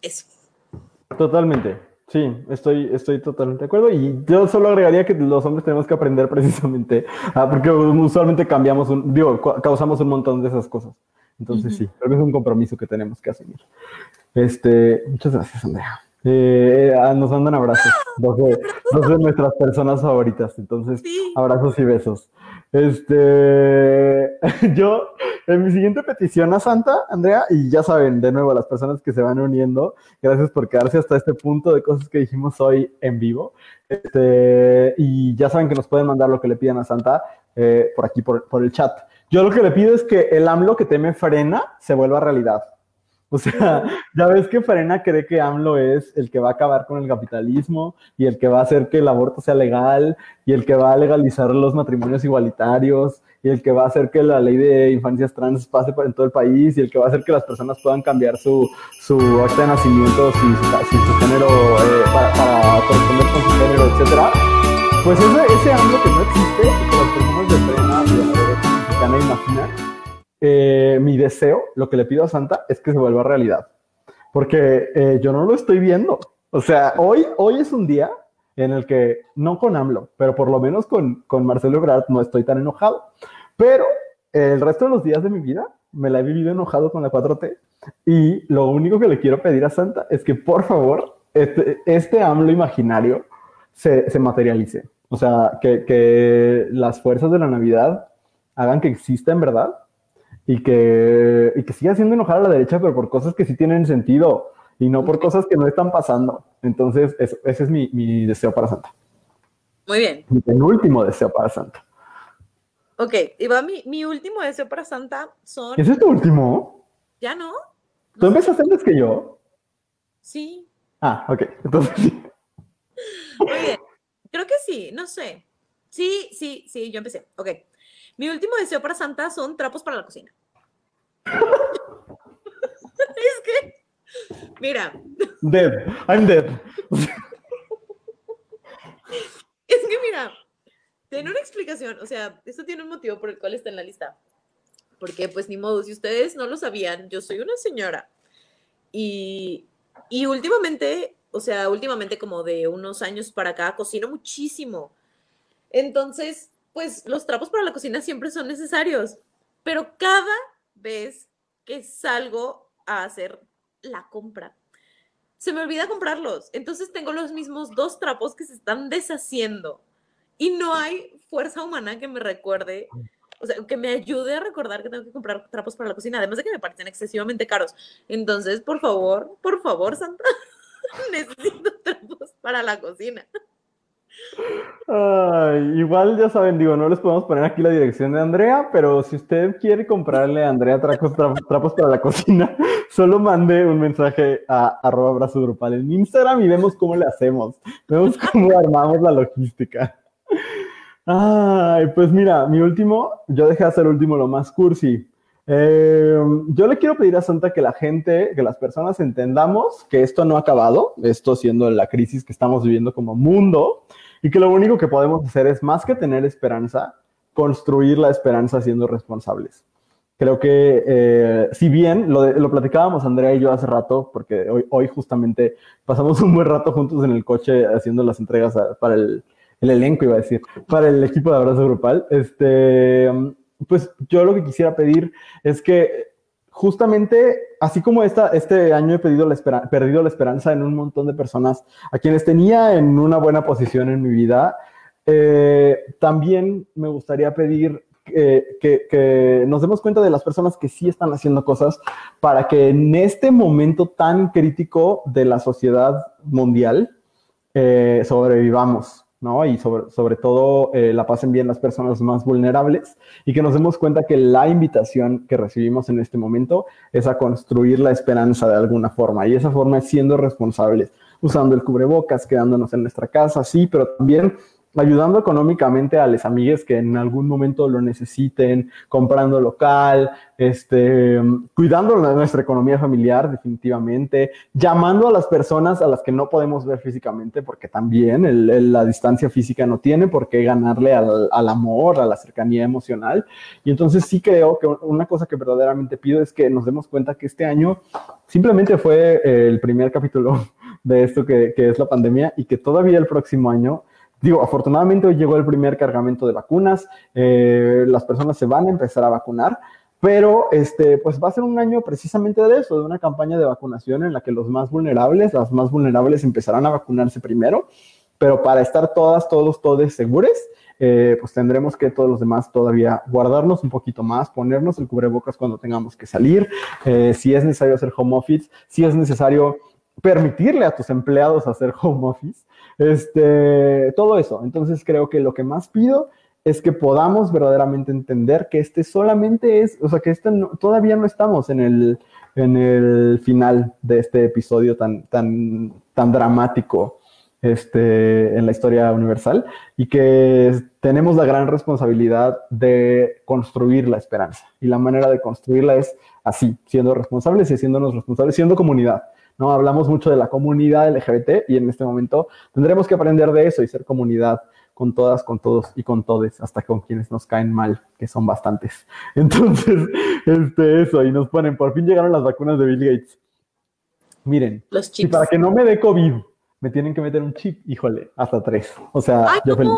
Eso. Totalmente. Sí, estoy, estoy totalmente de acuerdo. Y yo solo agregaría que los hombres tenemos que aprender precisamente, ah, porque usualmente cambiamos, un, digo, causamos un montón de esas cosas. Entonces sí, creo que es un compromiso que tenemos que asumir. Este, muchas gracias, Andrea. Eh, ah, nos mandan abrazos, dos de, dos de, nuestras personas favoritas. Entonces, abrazos y besos. Este, yo, en mi siguiente petición a Santa, Andrea, y ya saben, de nuevo, las personas que se van uniendo, gracias por quedarse hasta este punto de cosas que dijimos hoy en vivo. Este, y ya saben que nos pueden mandar lo que le pidan a Santa eh, por aquí, por, por el chat. Yo lo que le pido es que el AMLO que teme frena se vuelva realidad. O sea, ya ves que Farena cree que AMLO es el que va a acabar con el capitalismo y el que va a hacer que el aborto sea legal y el que va a legalizar los matrimonios igualitarios y el que va a hacer que la ley de infancias trans pase en todo el país y el que va a hacer que las personas puedan cambiar su, su acta de nacimiento sin su, género eh, para, corresponder con su género, etcétera. Pues ese, ese AMLO que no existe, que las personas de Frena y de la imaginar, eh, mi deseo, lo que le pido a Santa es que se vuelva realidad. Porque eh, yo no lo estoy viendo. O sea, hoy, hoy es un día en el que, no con AMLO, pero por lo menos con, con Marcelo Ebrard no estoy tan enojado. Pero el resto de los días de mi vida me la he vivido enojado con la 4T. Y lo único que le quiero pedir a Santa es que por favor este, este AMLO imaginario se, se materialice. O sea, que, que las fuerzas de la Navidad hagan que exista en verdad y que, y que siga haciendo enojar a la derecha, pero por cosas que sí tienen sentido y no por cosas que no están pasando. Entonces, ese es mi, mi, deseo para Santa. Muy bien. Mi penúltimo deseo para Santa. Ok, y va mi, mi último deseo para Santa son... ¿Ese es tu último? ¿Ya no? ¿Tú empezaste antes que yo? Sí. Ah, ok. Entonces sí. Muy bien. Creo que sí, no sé. Sí, sí, sí, yo empecé. Ok. Mi último deseo para Santa son trapos para la cocina. es que, mira. Dead, I'm dead. es que, mira, tiene una explicación, o sea, esto tiene un motivo por el cual está en la lista. Porque, pues, ni modo, si ustedes no lo sabían, yo soy una señora. Y, y últimamente, o sea, últimamente como de unos años para acá, cocino muchísimo. Entonces, pues los trapos para la cocina siempre son necesarios, pero cada vez que salgo a hacer la compra, se me olvida comprarlos. Entonces tengo los mismos dos trapos que se están deshaciendo y no hay fuerza humana que me recuerde, o sea, que me ayude a recordar que tengo que comprar trapos para la cocina, además de que me parecen excesivamente caros. Entonces, por favor, por favor, Santa, necesito trapos para la cocina igual ya saben, digo, no les podemos poner aquí la dirección de Andrea, pero si usted quiere comprarle a Andrea trapos, trapos para la cocina, solo mande un mensaje a arroba brazo grupal en Instagram y vemos cómo le hacemos, vemos cómo armamos la logística. Ay, pues mira, mi último, yo dejé de hacer último lo más cursi. Eh, yo le quiero pedir a Santa que la gente, que las personas entendamos que esto no ha acabado, esto siendo la crisis que estamos viviendo como mundo, y que lo único que podemos hacer es más que tener esperanza, construir la esperanza siendo responsables. Creo que eh, si bien lo, lo, platicábamos Andrea y yo hace rato, porque hoy, hoy, justamente pasamos un buen rato juntos en el coche haciendo las entregas a, para el, el, elenco, iba a decir, para el equipo de abrazo grupal, este, pues yo lo que quisiera pedir es que justamente, así como esta, este año he perdido la, perdido la esperanza en un montón de personas a quienes tenía en una buena posición en mi vida, eh, también me gustaría pedir eh, que, que, nos demos cuenta de las personas que sí están haciendo cosas para que en este momento tan crítico de la sociedad mundial eh, sobrevivamos. ¿No? Y sobre, sobre todo eh, la pasen bien las personas más vulnerables y que nos demos cuenta que la invitación que recibimos en este momento es a construir la esperanza de alguna forma y esa forma es siendo responsables, usando el cubrebocas, quedándonos en nuestra casa, sí, pero también ayudando económicamente a las amigas que en algún momento lo necesiten, comprando local, este, cuidando nuestra economía familiar definitivamente, llamando a las personas a las que no podemos ver físicamente, porque también el, el, la distancia física no tiene por qué ganarle al, al, amor, a la cercanía emocional. Y entonces sí creo que una cosa que verdaderamente pido es que nos demos cuenta que este año simplemente fue el primer capítulo de esto que, que es la pandemia y que todavía el próximo año Digo, afortunadamente hoy llegó el primer cargamento de vacunas, eh, las personas se van a empezar a vacunar, pero este, pues va a ser un año precisamente de eso, de una campaña de vacunación en la que los más vulnerables, las más vulnerables empezarán a vacunarse primero, pero para estar todas, todos, todos seguros, eh, pues tendremos que todos los demás todavía guardarnos un poquito más, ponernos el cubrebocas cuando tengamos que salir, eh, si es necesario hacer home office, si es necesario permitirle a tus empleados hacer home office, este, todo eso. Entonces creo que lo que más pido es que podamos verdaderamente entender que este solamente es, o sea, que este no, todavía no estamos en el, en el final de este episodio tan, tan, tan dramático este, en la historia universal y que tenemos la gran responsabilidad de construir la esperanza. Y la manera de construirla es así, siendo responsables y haciéndonos responsables, siendo comunidad. ¿No? Hablamos mucho de la comunidad LGBT y en este momento tendremos que aprender de eso y ser comunidad con todas, con todos y con todes, hasta con quienes nos caen mal, que son bastantes. Entonces, este, eso, y nos ponen, por fin llegaron las vacunas de Bill Gates. Miren, Los y para que no me dé COVID, me tienen que meter un chip, híjole, hasta tres. O sea, Ay, yo no, feliz.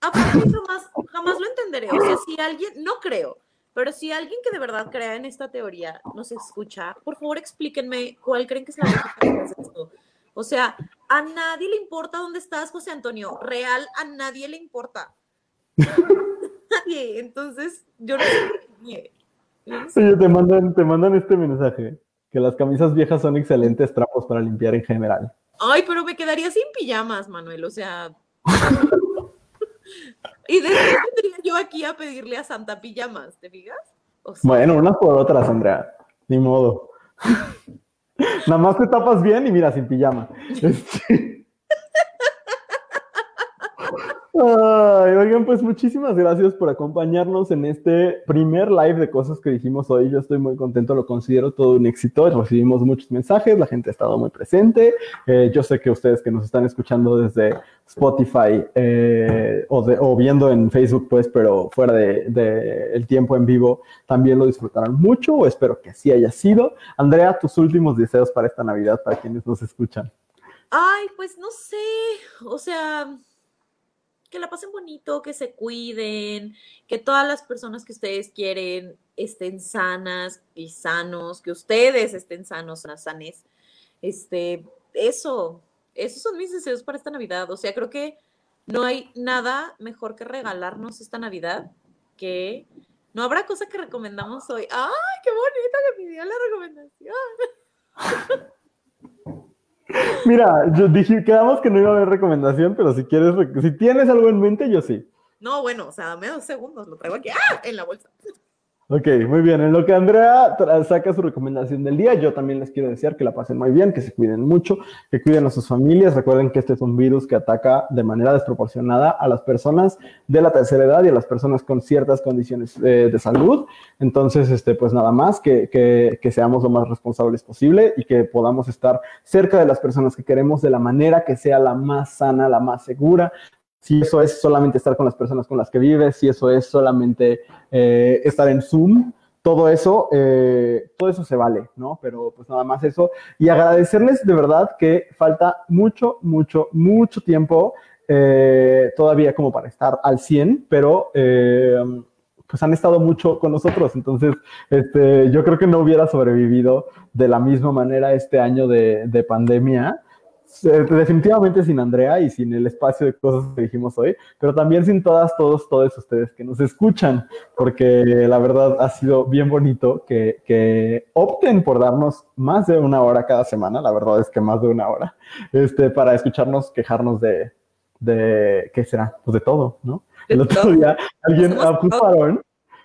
jamás, jamás lo entenderé. O sea, si alguien, no creo, pero si alguien que de verdad crea en esta teoría nos escucha, por favor explíquenme cuál creen que es la lógica detrás de esto. O sea, a nadie le importa dónde estás, José Antonio. Real, a nadie le importa. nadie. Entonces, yo no sé. Yo no sé. Oye, te mandan, te mandan este mensaje, que las camisas viejas son excelentes trapos para limpiar en general. Ay, pero me quedaría sin pijamas, Manuel. O sea. y después vendría yo aquí a pedirle a Santa pijamas, ¿te fijas? O sea, Bueno, unas por otras, Andrea. Ni modo. Nada más te tapas bien y mira, sin pijama. Este- Ay, oigan, pues muchísimas gracias por acompañarnos en este primer live de cosas que dijimos hoy. Yo estoy muy contento, lo considero todo un éxito. Recibimos muchos mensajes, la gente ha estado muy presente. Eh, yo sé que ustedes que nos están escuchando desde Spotify eh, o, viendo en Facebook, pues, pero fuera de, de el tiempo en vivo, también lo disfrutarán mucho. O espero que así haya sido. Andrea, tus últimos deseos para esta Navidad, para quienes nos escuchan. Ay, pues no sé. O sea, que la pasen bonito, que se cuiden, que todas las personas que ustedes quieren estén sanas y sanos, que ustedes estén sanos, sanes. Este, eso, esos son mis deseos para esta Navidad. O sea, creo que no hay nada mejor que regalarnos esta Navidad que no habrá cosa que recomendamos hoy. ¡Ay, qué bonito que pidió la recomendación! Mira, yo dije, quedamos que no iba a haber recomendación, pero si quieres, si tienes algo en mente, yo sí. No, bueno, o sea, dame dos segundos, lo traigo aquí, ¡ah! en la bolsa. Ok, muy bien. En lo que Andrea saca su recomendación del día, yo también les quiero decir que la pasen muy bien, que se cuiden mucho, que cuiden a sus familias. Recuerden que este es un virus que ataca de manera desproporcionada a las personas de la tercera edad y a las personas con ciertas condiciones eh, de salud. Entonces, este, pues nada más que, que, que seamos lo más responsables posible y que podamos estar cerca de las personas que queremos de la manera que sea la más sana, la más segura, si eso es solamente estar con las personas con las que vives, si eso es solamente eh, estar en Zoom, todo eso, eh, todo eso se vale, ¿no? Pero pues nada más eso. Y agradecerles de verdad que falta mucho, mucho, mucho tiempo eh, todavía como para estar al 100, pero pues han estado mucho con nosotros. Entonces, este, yo creo que no hubiera sobrevivido de la misma manera este año de pandemia definitivamente sin Andrea y sin el espacio de cosas que dijimos hoy, pero también sin todas, todos, todos ustedes que nos escuchan, porque la verdad ha sido bien bonito que, que opten por darnos más de una hora cada semana, la verdad es que más de una hora, este, para escucharnos, quejarnos de, de ¿qué será? Pues de todo, ¿no? El otro día alguien, apuntaron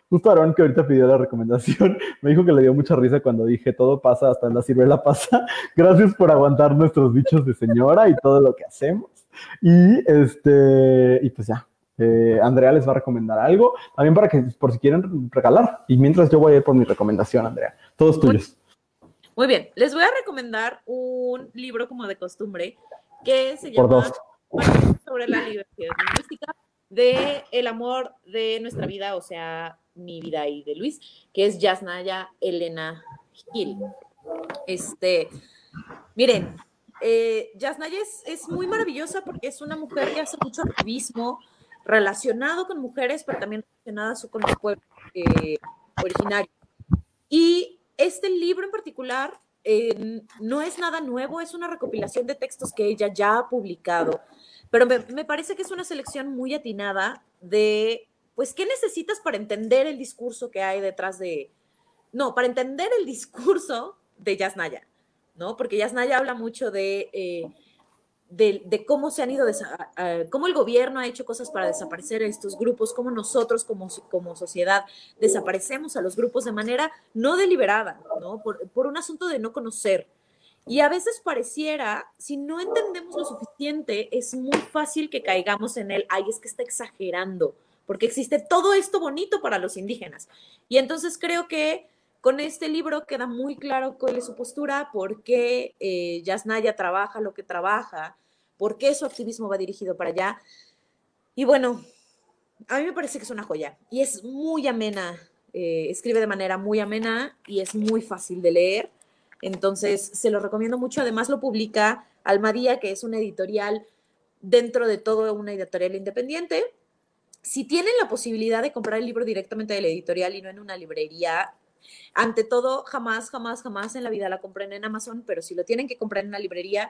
Justo Aaron, que ahorita pidió la recomendación, me dijo que le dio mucha risa cuando dije todo pasa, hasta en la ciruela pasa. Gracias por aguantar nuestros bichos de señora y todo lo que hacemos. Y este, y pues ya. Eh, Andrea les va a recomendar algo, también para que, por si quieren regalar. Y mientras yo voy a ir por mi recomendación, Andrea. Todos tuyos. Muy bien, les voy a recomendar un libro como de costumbre que se llama sobre la diversidad lingüística de el amor de nuestra vida, o sea, mi vida y de Luis, que es Yasnaya Elena Gil. Este, miren, eh, Yasnaya es, muy maravillosa porque es una mujer que hace mucho activismo relacionado con mujeres, pero también relacionada con su pueblo eh, originario. Y este libro en particular eh, no es nada nuevo, es una recopilación de textos que ella ya ha publicado, pero me parece que es una selección muy atinada de pues, ¿qué necesitas para entender el discurso que hay detrás de, no, para entender el discurso de Yasnaya, ¿no? Porque Yasnaya habla mucho de, eh, de, cómo se han ido, cómo el gobierno ha hecho cosas para desaparecer a estos grupos, cómo nosotros como, como sociedad desaparecemos a los grupos de manera no deliberada, ¿no? Por, por un asunto de no conocer. Y a veces pareciera, si no entendemos lo suficiente, es muy fácil que caigamos en el, ay, es que está exagerando, porque existe todo esto bonito para los indígenas. Y entonces creo que con este libro queda muy claro cuál es su postura, por qué eh, Yasnaya trabaja lo que trabaja, por qué su activismo va dirigido para allá. Y bueno, a mí me parece que es una joya y es muy amena, eh, escribe de manera muy amena y es muy fácil de leer. Entonces, se lo recomiendo mucho. Además, lo publica Almadía, que es una editorial dentro de todo una editorial independiente si tienen la posibilidad de comprar el libro directamente de la editorial y no en una librería, ante todo, jamás, jamás, jamás en la vida la compren en Amazon, pero si lo tienen que comprar en una librería,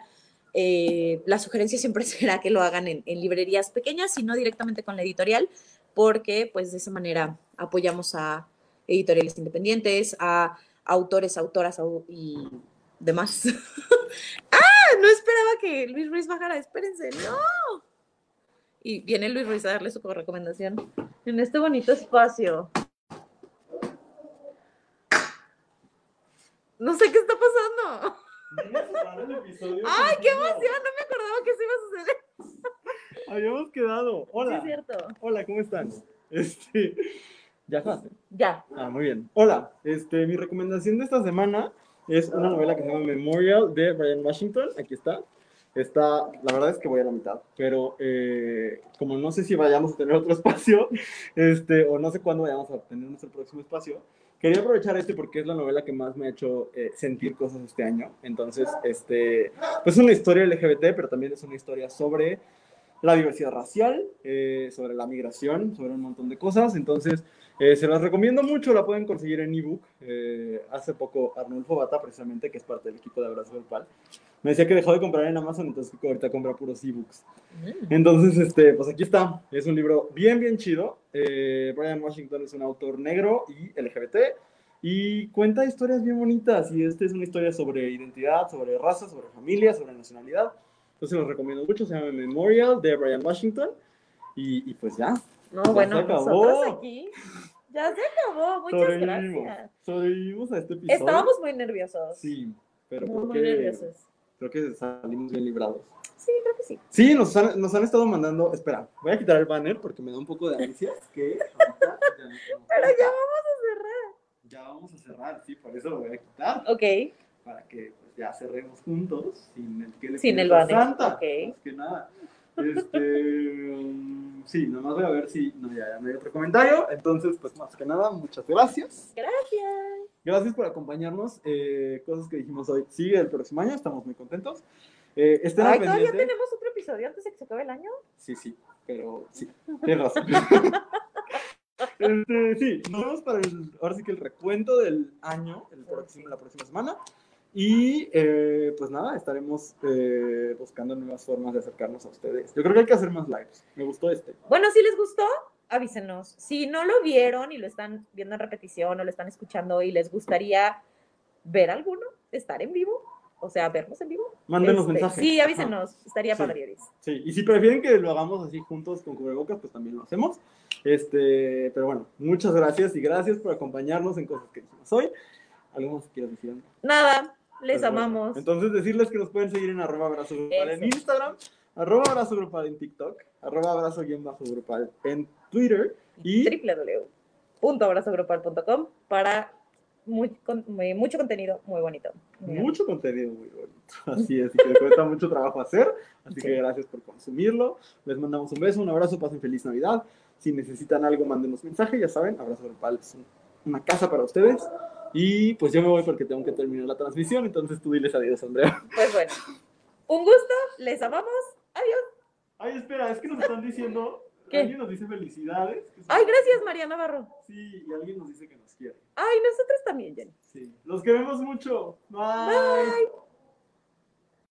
eh, la sugerencia siempre será que lo hagan en, librerías pequeñas y no directamente con la editorial, porque pues de esa manera apoyamos a editoriales independientes, a autores, autoras y demás. ¡Ah! No esperaba que Luis Ruiz bajara, espérense, no y viene Luis Ruiz a darle su recomendación en este bonito espacio. No sé qué está pasando. ¡Ay, qué emoción! No me acordaba que eso iba a suceder. Habíamos quedado. Hola. Sí, es cierto. Hola, ¿cómo están? Este, ¿Ya acabaste? Ya. Ah, muy bien. Hola, este, mi recomendación de esta semana es una novela que se llama Memorial de Brian Washington. Aquí está. Está, la verdad es que voy a la mitad, pero eh, como no sé si vayamos a tener otro espacio, este, o no sé cuándo vayamos a tener nuestro próximo espacio, quería aprovechar este porque es la novela que más me ha hecho eh, sentir cosas este año. Entonces, este, pues es una historia LGBT, pero también es una historia sobre la diversidad racial, eh, sobre la migración, sobre un montón de cosas. Entonces, se las recomiendo mucho, la pueden conseguir en ebook. Hace poco Arnulfo Bata, precisamente, que es parte del equipo de Abrazo del Pal, me decía que dejó de comprar en Amazon, entonces ahorita compra puros ebooks. Mm. Entonces, este, pues aquí está. Es un libro bien, bien chido. Eh, Brian Washington es un autor negro y LGBT y cuenta historias bien bonitas. Y esta es una historia sobre identidad, sobre raza, sobre familia, sobre nacionalidad. Entonces, los recomiendo mucho. Se llama Memorial de Brian Washington. Y, y pues ya, no, bueno, nosotros aquí Ya se acabó, muchas Sobrevivimos. gracias. Sobrevivimos a este episodio. Estábamos muy nerviosos. Sí, pero muy, creo muy nerviosos. Creo que salimos bien librados. Sí, creo que sí. Sí, nos han, nos han estado mandando. Espera, voy a quitar el banner porque me da un poco de ansias. Que ahorita ya, no- Pero ya vamos a cerrar. ya vamos a cerrar, sí, por eso lo voy a quitar. Ok, Para que pues, ya cerremos juntos sin el que le sin el banner. Santa. Ok. Más que nada. Este, um, sí, nomás voy a ver si. No, ya, ya no hay otro comentario. Entonces, pues más que nada, muchas gracias. Gracias. Gracias por acompañarnos. eh, cosas que dijimos hoy. Sigue el próximo año, estamos muy contentos. Eh, estén Ay, todavía tenemos otro episodio antes de que se acabe el año. Sí, sí, pero sí, tienes razón. Este, sí, nos vemos para el, ahora sí que el recuento del año, el próximo, la próxima semana. Y eh, pues nada, estaremos eh, buscando nuevas formas de acercarnos a ustedes. Yo creo que hay que hacer más lives. Me gustó este. Bueno, si les gustó, avísenos. Si no lo vieron y lo están viendo en repetición o lo están escuchando y les gustaría ver alguno, estar en vivo, o sea, vernos en vivo. Mándenos este, mensajes. Sí, Ajá. avísenos. Estaría Sí. padre. Sí, y si prefieren que lo hagamos así juntos con cubrebocas, pues también lo hacemos. Este, pero bueno, muchas gracias y gracias por acompañarnos en cosas que dijimos hoy. ¿Algo más que quieras decir? Nada, les bueno, amamos. Entonces decirles que nos pueden seguir en arroba abrazo grupal en. Instagram, arroba abrazo grupal en TikTok, arroba abrazo guion bajo grupal en Twitter y www.abrazogrupal.com para muy, con- muy- mucho contenido muy bonito. Muy mucho contenido muy bonito. Así es, y que les cuesta mucho trabajo hacer. Así Sí. que gracias por consumirlo. Les mandamos un beso, un abrazo, pasen feliz Navidad. Si necesitan algo, mándenos mensaje, ya saben, abrazo grupal es un- una casa para ustedes. Y pues yo me voy porque tengo que terminar la transmisión, entonces tú diles adiós, Andrea. Pues bueno, un gusto, les amamos. Adiós. Ay, espera, es que nos están diciendo, ¿Qué? alguien nos dice felicidades. Ay, gracias, María Navarro. Sí, y alguien nos dice que nos quiere. Ay, nosotros también, Jenny. Sí. Los queremos mucho. Bye. Bye.